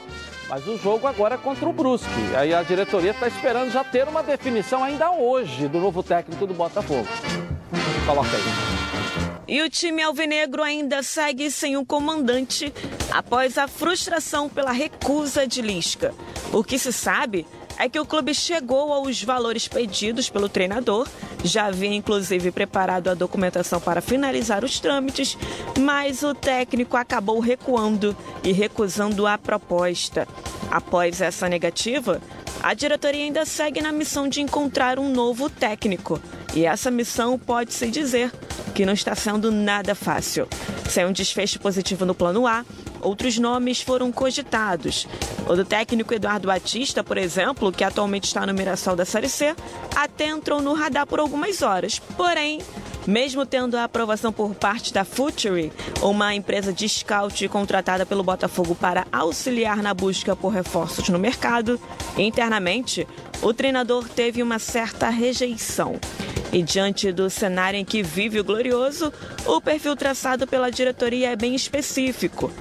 Mas o jogo agora é contra o Brusque. Aí a diretoria está esperando já ter uma definição ainda hoje do novo técnico do Botafogo. Coloca aí. E o time alvinegro ainda segue sem um comandante após a frustração pela recusa de Lisca. O que se sabe é que o clube chegou aos valores pedidos pelo treinador, já havia inclusive preparado a documentação para finalizar os trâmites, mas o técnico acabou recuando e recusando a proposta. Após essa negativa, a diretoria ainda segue na missão de encontrar um novo técnico. E essa missão pode-se dizer que não está sendo nada fácil. Sem um desfecho positivo no plano A, outros nomes foram cogitados. O do técnico Eduardo Batista, por exemplo, que atualmente está no Mirassol da Série C, até entrou no radar por algumas horas. Porém, mesmo tendo a aprovação por parte da Future, uma empresa de scout contratada pelo Botafogo para auxiliar na busca por reforços no mercado, internamente, o treinador teve uma certa rejeição. E diante do cenário em que vive o Glorioso, o perfil traçado pela diretoria é bem específico.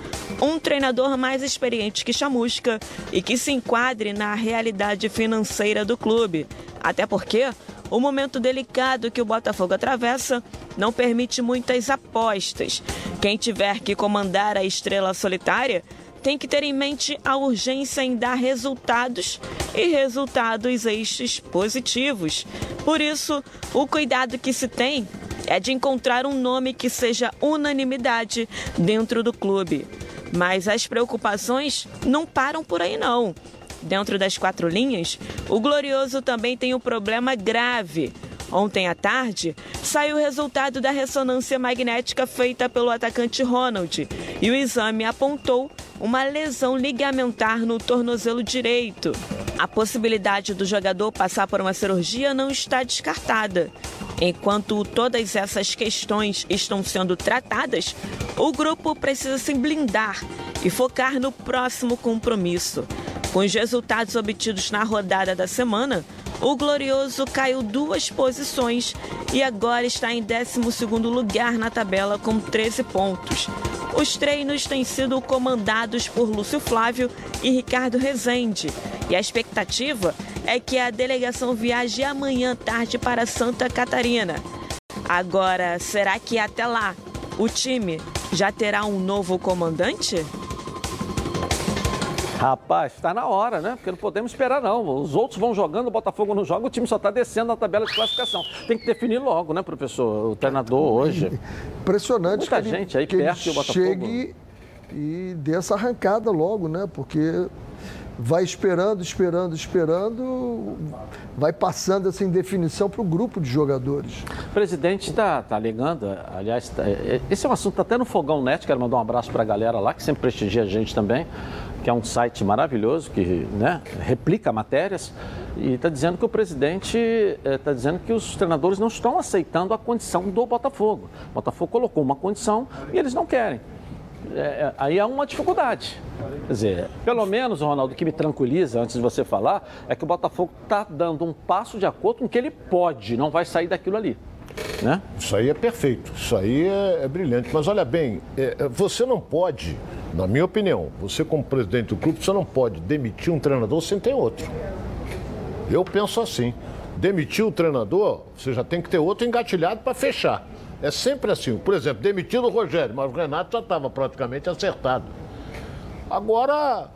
Um treinador mais experiente que Chamusca e que se enquadre na realidade financeira do clube. Até porque o momento delicado que o Botafogo atravessa não permite muitas apostas. Quem tiver que comandar a estrela solitária tem que ter em mente a urgência em dar resultados e resultados estes positivos. Por isso, o cuidado que se tem é de encontrar um nome que seja unanimidade dentro do clube. Mas as preocupações não param por aí não. Dentro das quatro linhas, o Glorioso também tem um problema grave. Ontem à tarde, saiu o resultado da ressonância magnética feita pelo atacante Ronald e o exame apontou uma lesão ligamentar no tornozelo direito. A possibilidade do jogador passar por uma cirurgia não está descartada. Enquanto todas essas questões estão sendo tratadas, o grupo precisa se blindar e focar no próximo compromisso. Com os resultados obtidos na rodada da semana, o Glorioso caiu duas posições e agora está em 12 lugar na tabela com 13 pontos. Os treinos têm sido comandados por Lúcio Flávio e Ricardo Rezende, e a expectativa é que a delegação viaje amanhã tarde para Santa Catarina. Agora, será que até lá o time já terá um novo comandante? Rapaz, está na hora, né? Porque não podemos esperar, não. Os outros vão jogando, o Botafogo não joga, o time só está descendo na tabela de classificação. Tem que definir logo, né, professor? O treinador hoje. Impressionante Muita que gente aí que perto ele Botafogo. chegue e dê essa arrancada logo, né? Porque vai esperando, esperando, esperando, vai passando essa indefinição para o grupo de jogadores. O presidente está tá alegando, aliás, tá, é, esse é um assunto tá até no Fogão Net, quero mandar um abraço para a galera lá, que sempre prestigia a gente também, que é um site maravilhoso, que né, replica matérias, e está dizendo que o presidente está dizendo que os treinadores não estão aceitando a condição do Botafogo. O Botafogo colocou uma condição e eles não querem. É, é, aí há uma dificuldade. Quer dizer, pelo menos, Ronaldo, o que me tranquiliza antes de você falar é que o Botafogo está dando um passo de acordo com o que ele pode, não vai sair daquilo ali. Né? Isso aí é perfeito, isso aí é, é brilhante. Mas olha bem, é, é, você não pode, na minha opinião, você como presidente do clube, você não pode demitir um treinador sem ter outro. Eu penso assim. Demitir o treinador, você já tem que ter outro engatilhado para fechar. É sempre assim. Por exemplo, demitido o Rogério, mas o Renato já estava praticamente acertado. Agora,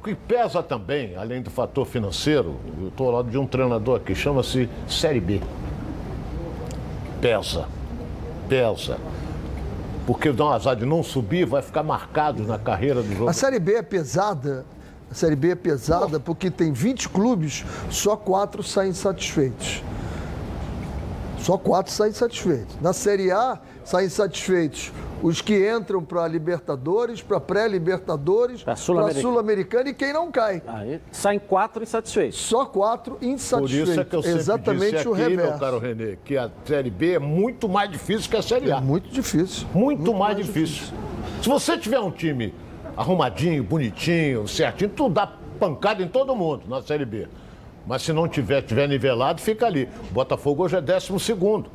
O que pesa também, além do fator financeiro, eu estou ao lado de um treinador aqui, chama-se Série B. Pesa. Pesa. Porque dá um azar de não subir, vai ficar marcado na carreira do jogo. A Série B é pesada. A Série B é pesada porque tem 20 clubes, só quatro saem satisfeitos. Só quatro saem satisfeitos. Na Série A, saem satisfeitos os que entram para a Libertadores, para pré-Libertadores, para Sul-Americana Sul e quem não cai. Aí saem quatro insatisfeitos. Só quatro insatisfeitos. Por isso é que eu sempre Exatamente disse aqui, o reverso. meu caro Renê, que a Série B é muito mais difícil que a Série A. É muito difícil. Muito, muito mais, mais difícil. difícil. Se você tiver um time arrumadinho, bonitinho, certinho, tu dá pancada em todo mundo na Série B. Mas se não tiver, tiver nivelado, fica ali. O Botafogo hoje é décimo segundo.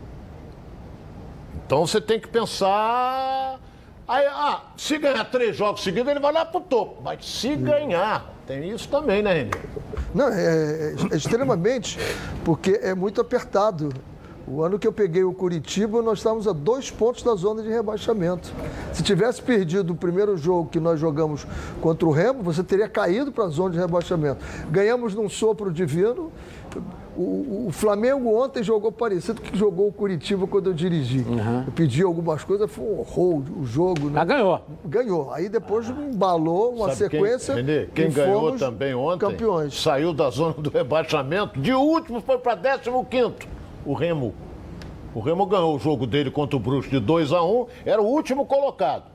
Então você tem que pensar. Aí, ah, se ganhar três jogos seguidos, ele vai lá pro topo. Mas se ganhar, tem isso também, né, Renê? Não, é, é extremamente, porque é muito apertado. O ano que eu peguei o Curitiba, nós estávamos a dois pontos da zona de rebaixamento. Se tivesse perdido o primeiro jogo que nós jogamos contra o Remo, você teria caído para a zona de rebaixamento. Ganhamos num sopro divino o, o, Flamengo ontem jogou parecido que jogou o Curitiba quando eu dirigi. Uhum. Eu pedi algumas coisas, foi um horror o jogo. Né? Mas ganhou. Ganhou. Aí depois ah. embalou uma Sabe sequência. Quem, Renê, quem ganhou também ontem campeões. saiu da zona do rebaixamento. De último foi para 15 o Remo. O Remo ganhou o jogo dele contra o Brusque de 2 a 1 era o último colocado.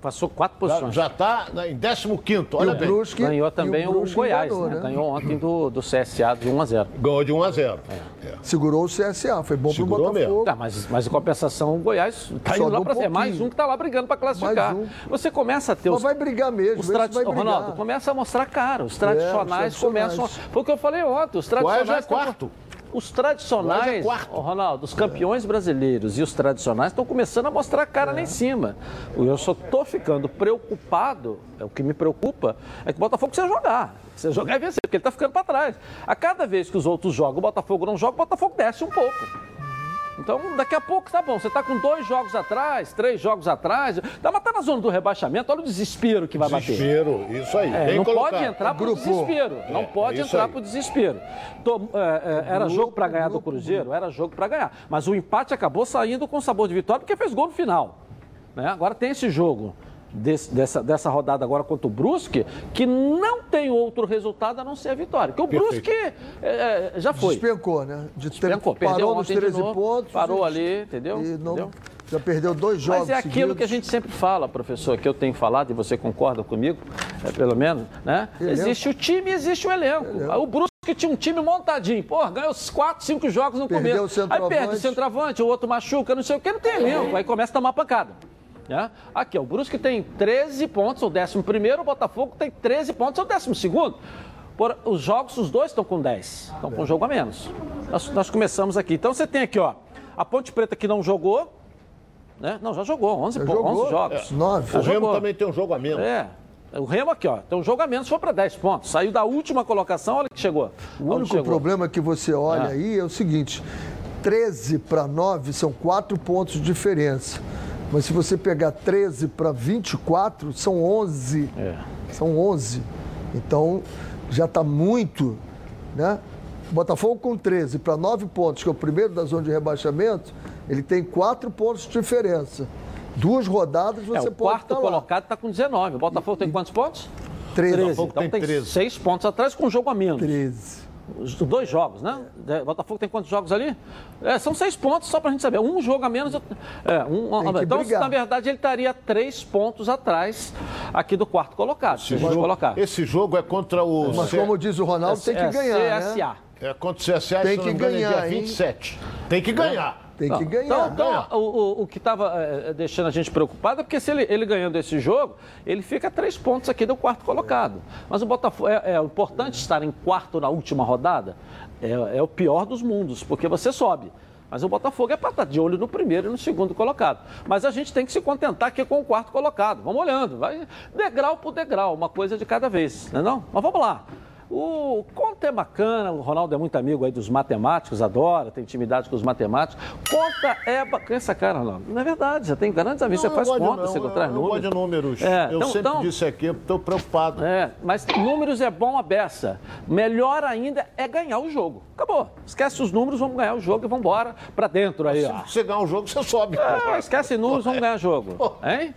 Passou quatro posições. Já está em 15, olha bem. Brusque, ganhou também o, o, Goiás, ganhou, né? né? ganhou ontem do, do CSA de 1 a 0. Ganhou de 1 a 0. É. É. Segurou o CSA, foi bom para o Botafogo. Mesmo. Tá, mas, mas em compensação o Goiás está indo lá para ser mais um que está lá brigando para classificar. Um. Você começa a ter mas os... vai brigar mesmo, os tradi... vai brigar. Ronaldo, começa a mostrar cara. Os tradicionais, é, os tradicionais. começam... Foi o que eu falei ontem, os tradicionais... Goiás é quarto. Os tradicionais, oh, Ronaldo, os campeões brasileiros e os tradicionais estão começando a mostrar a cara é. lá em cima. Eu só estou ficando preocupado, é o que me preocupa, é que o Botafogo precisa jogar. Precisa jogar e vencer, porque ele está ficando para trás. A cada vez que os outros jogam, o Botafogo não joga, o Botafogo desce um pouco. Então, daqui a pouco tá bom. Você está com dois jogos atrás, três jogos atrás. Tá, mas tá na zona do rebaixamento. Olha o desespero que vai desespero, bater. Desespero, isso aí. É, não colocado. pode entrar para o desespero. É, não pode entrar para o desespero. Tô, é, é, era jogo para ganhar do Cruzeiro? Era jogo para ganhar. Mas o empate acabou saindo com sabor de vitória porque fez gol no final. Né? Agora tem esse jogo desse, dessa, dessa rodada agora contra o Brusque, que não tem outro resultado a não ser a vitória. Porque o Perfeito. Brusque é, é, já foi. Despencou, né? De Despencou. Ter, parou nos 13 novo, pontos. Parou ali, entendeu? E não, entendeu? Já perdeu dois jogos. Mas é aquilo seguidos. que a gente sempre fala, professor, que eu tenho falado, e você concorda comigo, é, pelo menos, né? Elenco. Existe o time e existe o elenco. elenco. O Brusque tinha um time montadinho. Pô, ganhou os quatro, cinco jogos no Perdeu começo. Aí perde o centroavante, o outro machuca, não sei o que, não tem elenco. Aí começa a tomar pancada. Né? Aqui, ó, o Brusque tem 13 pontos, o 11 o Botafogo tem 13 pontos, é o 12. Por, os jogos, os dois estão com 10, estão com um jogo a menos. Nós, nós, começamos aqui. Então você tem aqui, ó, a Ponte Preta que não jogou, né? Não, já jogou, 11, já jogou, 11 jogos. É, 9. O Remo também tem um jogo a menos. É. O Remo aqui, ó, tem um jogo a menos, foi para 10 pontos. Saiu da última colocação, olha que chegou. O único problema que você olha é. aí é o seguinte: 13 para 9 são 4 pontos de diferença. Mas se você pegar 13 para 24, são 11. É. São 11. Então, já está muito, né? Botafogo com 13 para 9 pontos, que é o primeiro da zona de rebaixamento, ele tem 4 pontos de diferença. Duas rodadas você é, o pode quarto tá colocado está com 19. O Botafogo e, tem quantos pontos? 13. 13. Então tem, tem 13. 6 pontos atrás com um jogo a menos. 13. Os dois jogos, né? É, Botafogo tem quantos jogos ali? É, são seis pontos, só para a gente saber. Um jogo a menos. É, um, então, brigar. na verdade, ele estaria três pontos atrás aqui do quarto colocado. Esse, jogo, colocar. esse jogo é contra o. Mas, como diz o Ronaldo, tem que é, ganhar. CSA. Né? É contra o CSA, tem que ganhar. Dia 27. Tem que ganhar. Tem que ganhar. Então, então o, o, o, que estava é, deixando a gente preocupado é porque se ele, ele, ganhando esse jogo, ele fica a três pontos aqui do quarto colocado. Mas o Botafogo é, é importante estar em quarto na última rodada. É, é o pior dos mundos, porque você sobe. Mas o Botafogo é para estar de olho no primeiro e no segundo colocado. Mas a gente tem que se contentar aqui com o quarto colocado. Vamos olhando, vai degrau por degrau, uma coisa de cada vez, não é não? Mas vamos lá. O conta é bacana, o Ronaldo é muito amigo aí dos matemáticos, adora, tem intimidade com os matemáticos. Conta é bacana. Essa cara, Ronaldo, não é verdade, você tem grandes amigos, você faz conta, você traz números. Eu gosto de números. É, eu então, sempre então, disse aqui, estou preocupado. É, mas números é bom a beça. Melhor ainda é ganhar o jogo. Acabou. Esquece os números, vamos ganhar o jogo e vamos embora para dentro aí. Se você ganhar o jogo, você sobe. É, esquece números, vamos ganhar o jogo. Hein?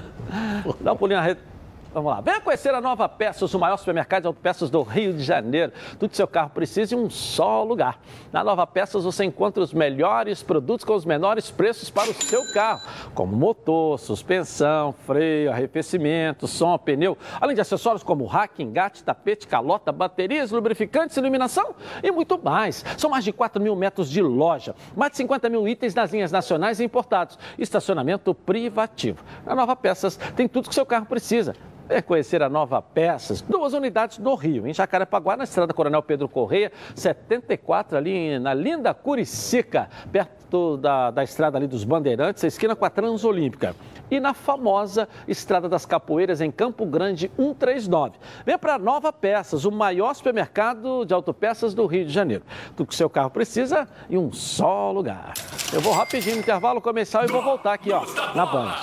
Dá um pulinho na rede. Vamos lá. Venha conhecer a Nova Peças, o maior supermercado de autopeças do Rio de Janeiro. Tudo que seu carro precisa em um só lugar. Na Nova Peças você encontra os melhores produtos com os menores preços para o seu carro, como motor, suspensão, freio, arrefecimento, som, pneu, além de acessórios como rack, engate, tapete, calota, baterias, lubrificantes, iluminação e muito mais. São mais de 4 mil metros de loja, mais de 50 mil itens nas linhas nacionais e importados, estacionamento privativo. Na Nova Peças tem tudo que seu carro precisa é conhecer a Nova Peças, duas unidades no Rio, em Jacarepaguá, na estrada Coronel Pedro Correia, 74, ali na linda Curicica, perto da, da estrada ali dos Bandeirantes, esquina com a Transolímpica. E na famosa Estrada das Capoeiras, em Campo Grande, 139. Vem para Nova Peças, o maior supermercado de autopeças do Rio de Janeiro. Tudo que seu carro precisa em um só lugar. Eu vou rapidinho no intervalo comercial e vou voltar aqui, ó, na Band.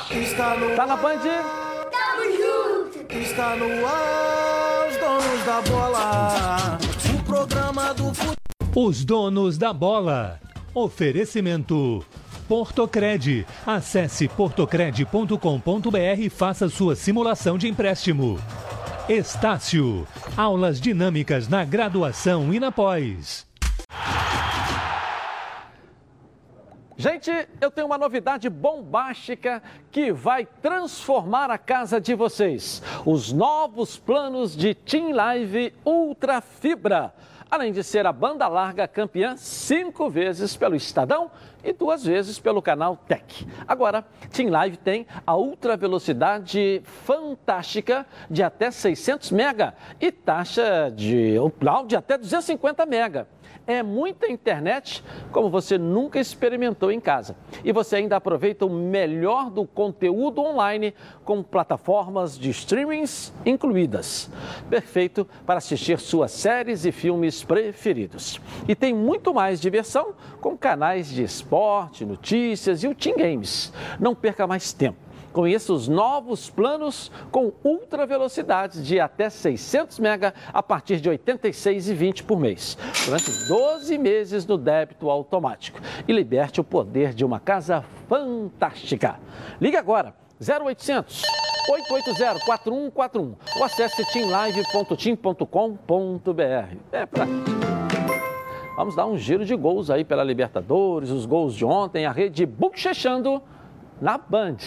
Tá na Band? Está no ar, os donos da bola. O programa do. Os donos da bola. Oferecimento. Portocred. Acesse portocred.com.br e faça sua simulação de empréstimo. Estácio. Aulas dinâmicas na graduação e na pós. Gente, eu tenho uma novidade bombástica que vai transformar a casa de vocês. Os novos planos de Team Live Ultra Fibra. Além de ser a banda larga campeã cinco vezes pelo Estadão e duas vezes pelo canal Tech. Agora, Team Live tem a ultra velocidade fantástica de até 600 mega e taxa de upload de até 250 mega é muita internet como você nunca experimentou em casa. E você ainda aproveita o melhor do conteúdo online com plataformas de streamings incluídas. Perfeito para assistir suas séries e filmes preferidos. E tem muito mais diversão com canais de esporte, notícias e o Team Games. Não perca mais tempo. Conheça os novos planos com ultra velocidades de até 600 mega a partir de R$ 86,20 por mês, durante 12 meses no débito automático e liberte o poder de uma casa fantástica. Ligue agora 0800 880 4141 ou acesse teamlive.team.com.br. É pra... Vamos dar um giro de gols aí pela Libertadores, os gols de ontem, a rede bochechando na Band.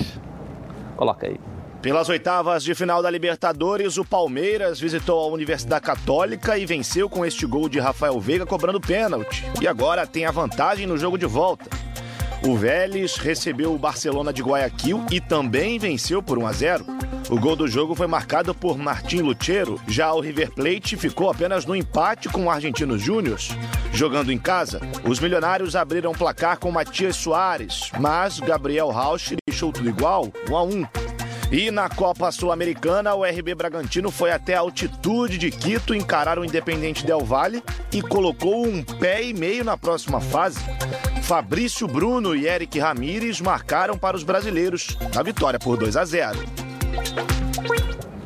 Coloca aí. Pelas oitavas de final da Libertadores, o Palmeiras visitou a Universidade Católica e venceu com este gol de Rafael Veiga cobrando pênalti. E agora tem a vantagem no jogo de volta. O Vélez recebeu o Barcelona de Guayaquil e também venceu por 1 a 0. O gol do jogo foi marcado por Martim Lutero. Já o River Plate ficou apenas no empate com o Argentino Júnior. Jogando em casa, os milionários abriram placar com Matias Soares, mas Gabriel Rauch deixou tudo igual, 1 a 1. E na Copa Sul-Americana, o RB Bragantino foi até a altitude de Quito encarar o Independente Del Valle e colocou um pé e meio na próxima fase. Fabrício Bruno e Eric Ramírez marcaram para os brasileiros, na vitória por 2 a 0.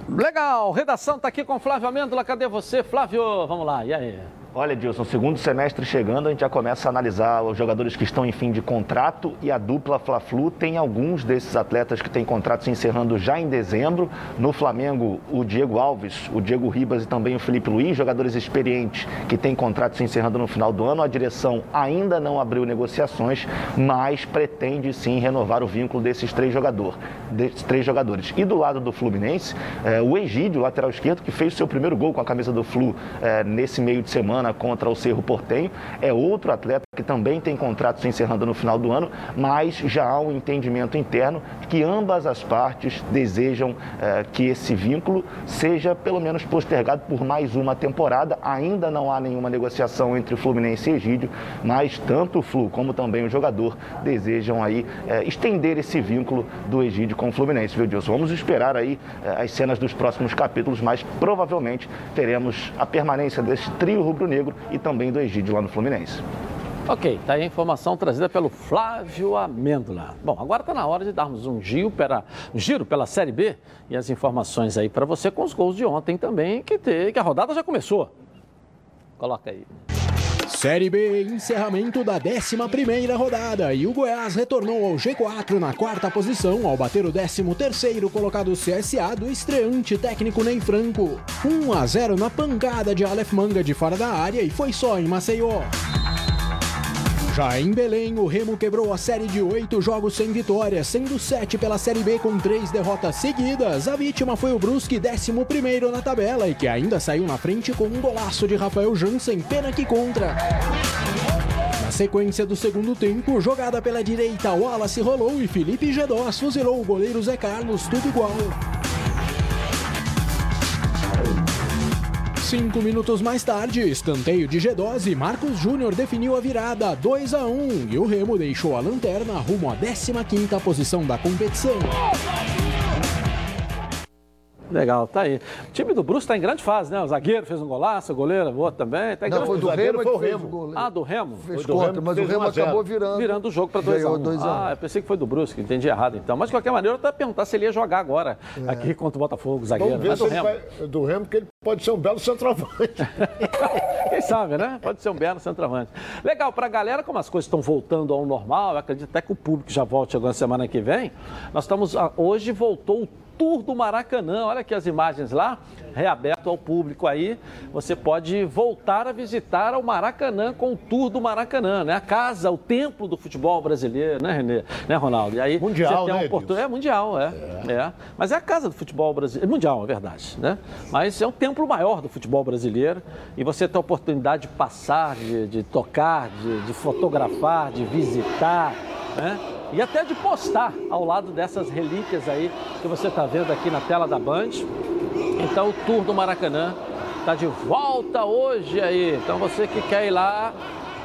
Legal, redação está aqui com Flávio Amêndola. Cadê você, Flávio? Vamos lá, e aí? Olha, Dilson, segundo semestre chegando, a gente já começa a analisar os jogadores que estão em fim de contrato e a dupla Fla-Flu tem alguns desses atletas que têm contratos encerrando já em dezembro. No Flamengo, o Diego Alves, o Diego Ribas e também o Felipe Luiz, jogadores experientes que têm contratos encerrando no final do ano. A direção ainda não abriu negociações, mas pretende sim renovar o vínculo desses três, jogador, desses três jogadores. E do lado do Fluminense, eh, o Egídio, lateral esquerdo, que fez o seu primeiro gol com a camisa do Flu eh, nesse meio de semana contra o Cerro Portenho. É outro atleta que também tem contrato se encerrando no final do ano, mas já há um entendimento interno que ambas as partes desejam eh, que esse vínculo seja pelo menos postergado por mais uma temporada. Ainda não há nenhuma negociação entre o Fluminense e Egídio, mas tanto o Flu como também o jogador desejam aí eh, estender esse vínculo do Egídio com o Fluminense, viu, Dilson? Vamos esperar aí eh, as cenas dos próximos capítulos, mas provavelmente teremos a permanência desse trio rubro-negro e também do Egídio lá no Fluminense. Ok, tá aí a informação trazida pelo Flávio Amêndola. Bom, agora está na hora de darmos um giro, pela, um giro pela Série B e as informações aí para você com os gols de ontem também, que, te, que a rodada já começou. Coloca aí. Série B, encerramento da 11 rodada e o Goiás retornou ao G4 na quarta posição ao bater o 13º colocado CSA do estreante técnico Ney Franco. 1 a 0 na pancada de Aleph Manga de fora da área e foi só em Maceió. Já em Belém, o Remo quebrou a série de oito jogos sem vitória, sendo sete pela Série B com três derrotas seguidas. A vítima foi o Brusque, 11 na tabela e que ainda saiu na frente com um golaço de Rafael Jansen, pena que contra. Na sequência do segundo tempo, jogada pela direita, Wallace rolou e Felipe Gedós fuzilou o goleiro Zé Carlos, tudo igual. Cinco minutos mais tarde, escanteio de G12, Marcos Júnior definiu a virada 2 a 1 e o Remo deixou a lanterna rumo à 15ª posição da competição. Legal, tá aí. O time do Bruce está em grande fase, né? O zagueiro fez um golaço, o goleiro, o outro também. Tá Não, grande... foi do Remo, foi o Remo. Ah, do Remo? Fez foi contra, mas o Remo acabou virando. Virando o jogo para 2x1. Um. Ah, eu pensei que foi do Brusque, entendi errado então. Mas de qualquer maneira, eu até perguntar se ele ia jogar agora, é. aqui contra o Botafogo, o zagueiro. Vamos ver do, Remo. Vai, do Remo, que ele pode ser um belo centroavante. Quem sabe, né? Pode ser um belo centroavante. Legal, para a galera, como as coisas estão voltando ao normal, eu acredito até que o público já volte agora semana que vem. Nós estamos. Hoje voltou o Tour do Maracanã. Olha aqui as imagens lá, reaberto ao público aí. Você pode voltar a visitar o Maracanã com o Tour do Maracanã, né? A casa, o templo do futebol brasileiro, né, Renê? Né, Ronaldo? E aí mundial, você tem né, oportun... É mundial, é. é. é. Mas é a casa do futebol brasileiro. Mundial, é verdade, né? Mas é um templo maior do futebol brasileiro e você tem a oportunidade de passar, de, de tocar, de, de fotografar, de visitar, né? E até de postar ao lado dessas relíquias aí que você está vendo aqui na tela da Band. Então o Tour do Maracanã está de volta hoje aí. Então você que quer ir lá,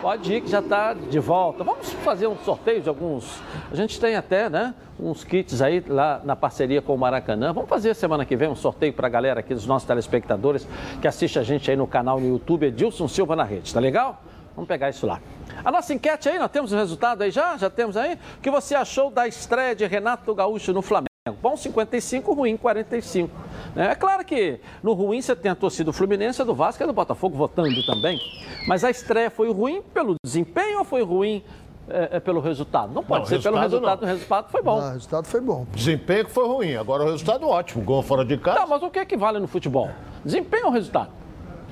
pode ir que já está de volta. Vamos fazer um sorteio de alguns. A gente tem até, né? Uns kits aí lá na parceria com o Maracanã. Vamos fazer semana que vem um sorteio para a galera aqui dos nossos telespectadores que assiste a gente aí no canal no YouTube Edilson Silva na rede. Tá legal? Vamos pegar isso lá. A nossa enquete aí, nós temos o resultado aí já? Já temos aí? O que você achou da estreia de Renato Gaúcho no Flamengo? Bom 55, ruim 45. É claro que no ruim você tem a torcida do Fluminense, do Vasco e do Botafogo votando também. Mas a estreia foi ruim pelo desempenho ou foi ruim é, é pelo resultado? Não pode não, ser pelo resultado, não. o resultado foi bom. Não, o resultado foi bom. Desempenho que foi ruim, agora o resultado ótimo. Gol fora de casa. Tá, mas o que é que vale no futebol? Desempenho ou resultado?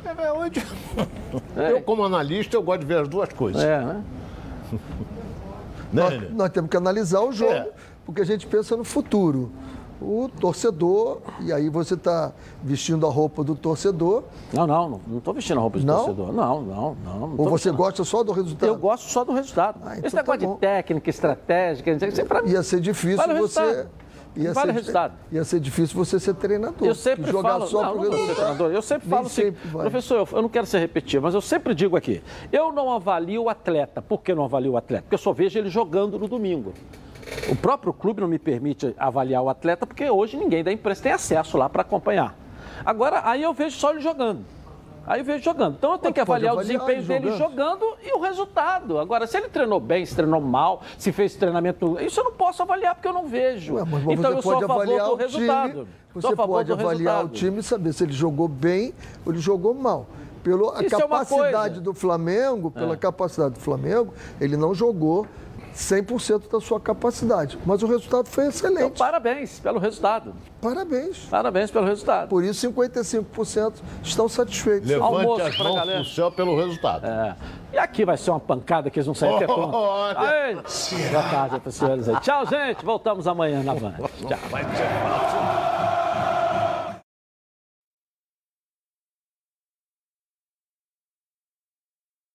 É, hoje... É. Eu, como analista, eu gosto de ver as duas coisas. É, né? nós, nós, temos que analisar o jogo, é. porque a gente pensa no futuro. O torcedor, e aí você está vestindo a roupa do torcedor. Não, não, não estou vestindo a roupa do não? torcedor. Não, não, não. não Ou você gosta só do resultado? Eu gosto só do resultado. Ah, então Esse negócio tá de técnica, estratégica, isso é para mim. Ia ser difícil você ia vale ser, resultado. Ia ser difícil você ser treinador. Eu sempre jogar falo, só não, não treinador. Eu sempre falo assim, professor, eu, eu, não quero ser repetitivo, mas eu sempre digo aqui, eu não avalio o atleta. Por que não avalio o atleta? Porque eu só vejo ele jogando no domingo. O próprio clube não me permite avaliar o atleta, porque hoje ninguém da imprensa tem acesso lá para acompanhar. Agora, aí eu vejo só ele jogando. Aí eu vejo jogando. Então eu tenho que avaliar, avaliar, o desempenho dele jogando e o resultado. Agora, se ele treinou bem, se treinou mal, se fez treinamento. Isso eu não posso avaliar porque eu não vejo. Ué, então eu sou a favor do resultado. Time, você pode avaliar resultado. o time e saber se ele jogou bem ou ele jogou mal. Pela é capacidade é do Flamengo, pela é. capacidade do Flamengo, ele não jogou 100% da sua capacidade. Mas o resultado foi excelente. Então, parabéns pelo resultado. Parabéns. Parabéns pelo resultado. Por isso, 55% estão satisfeitos. Levante Almoço as mãos galera. pro céu pelo resultado. É. E aqui vai ser uma pancada que eles não saem até conta. Boa tarde para senhores aí. Tchau, gente. Voltamos amanhã na Band. Tchau.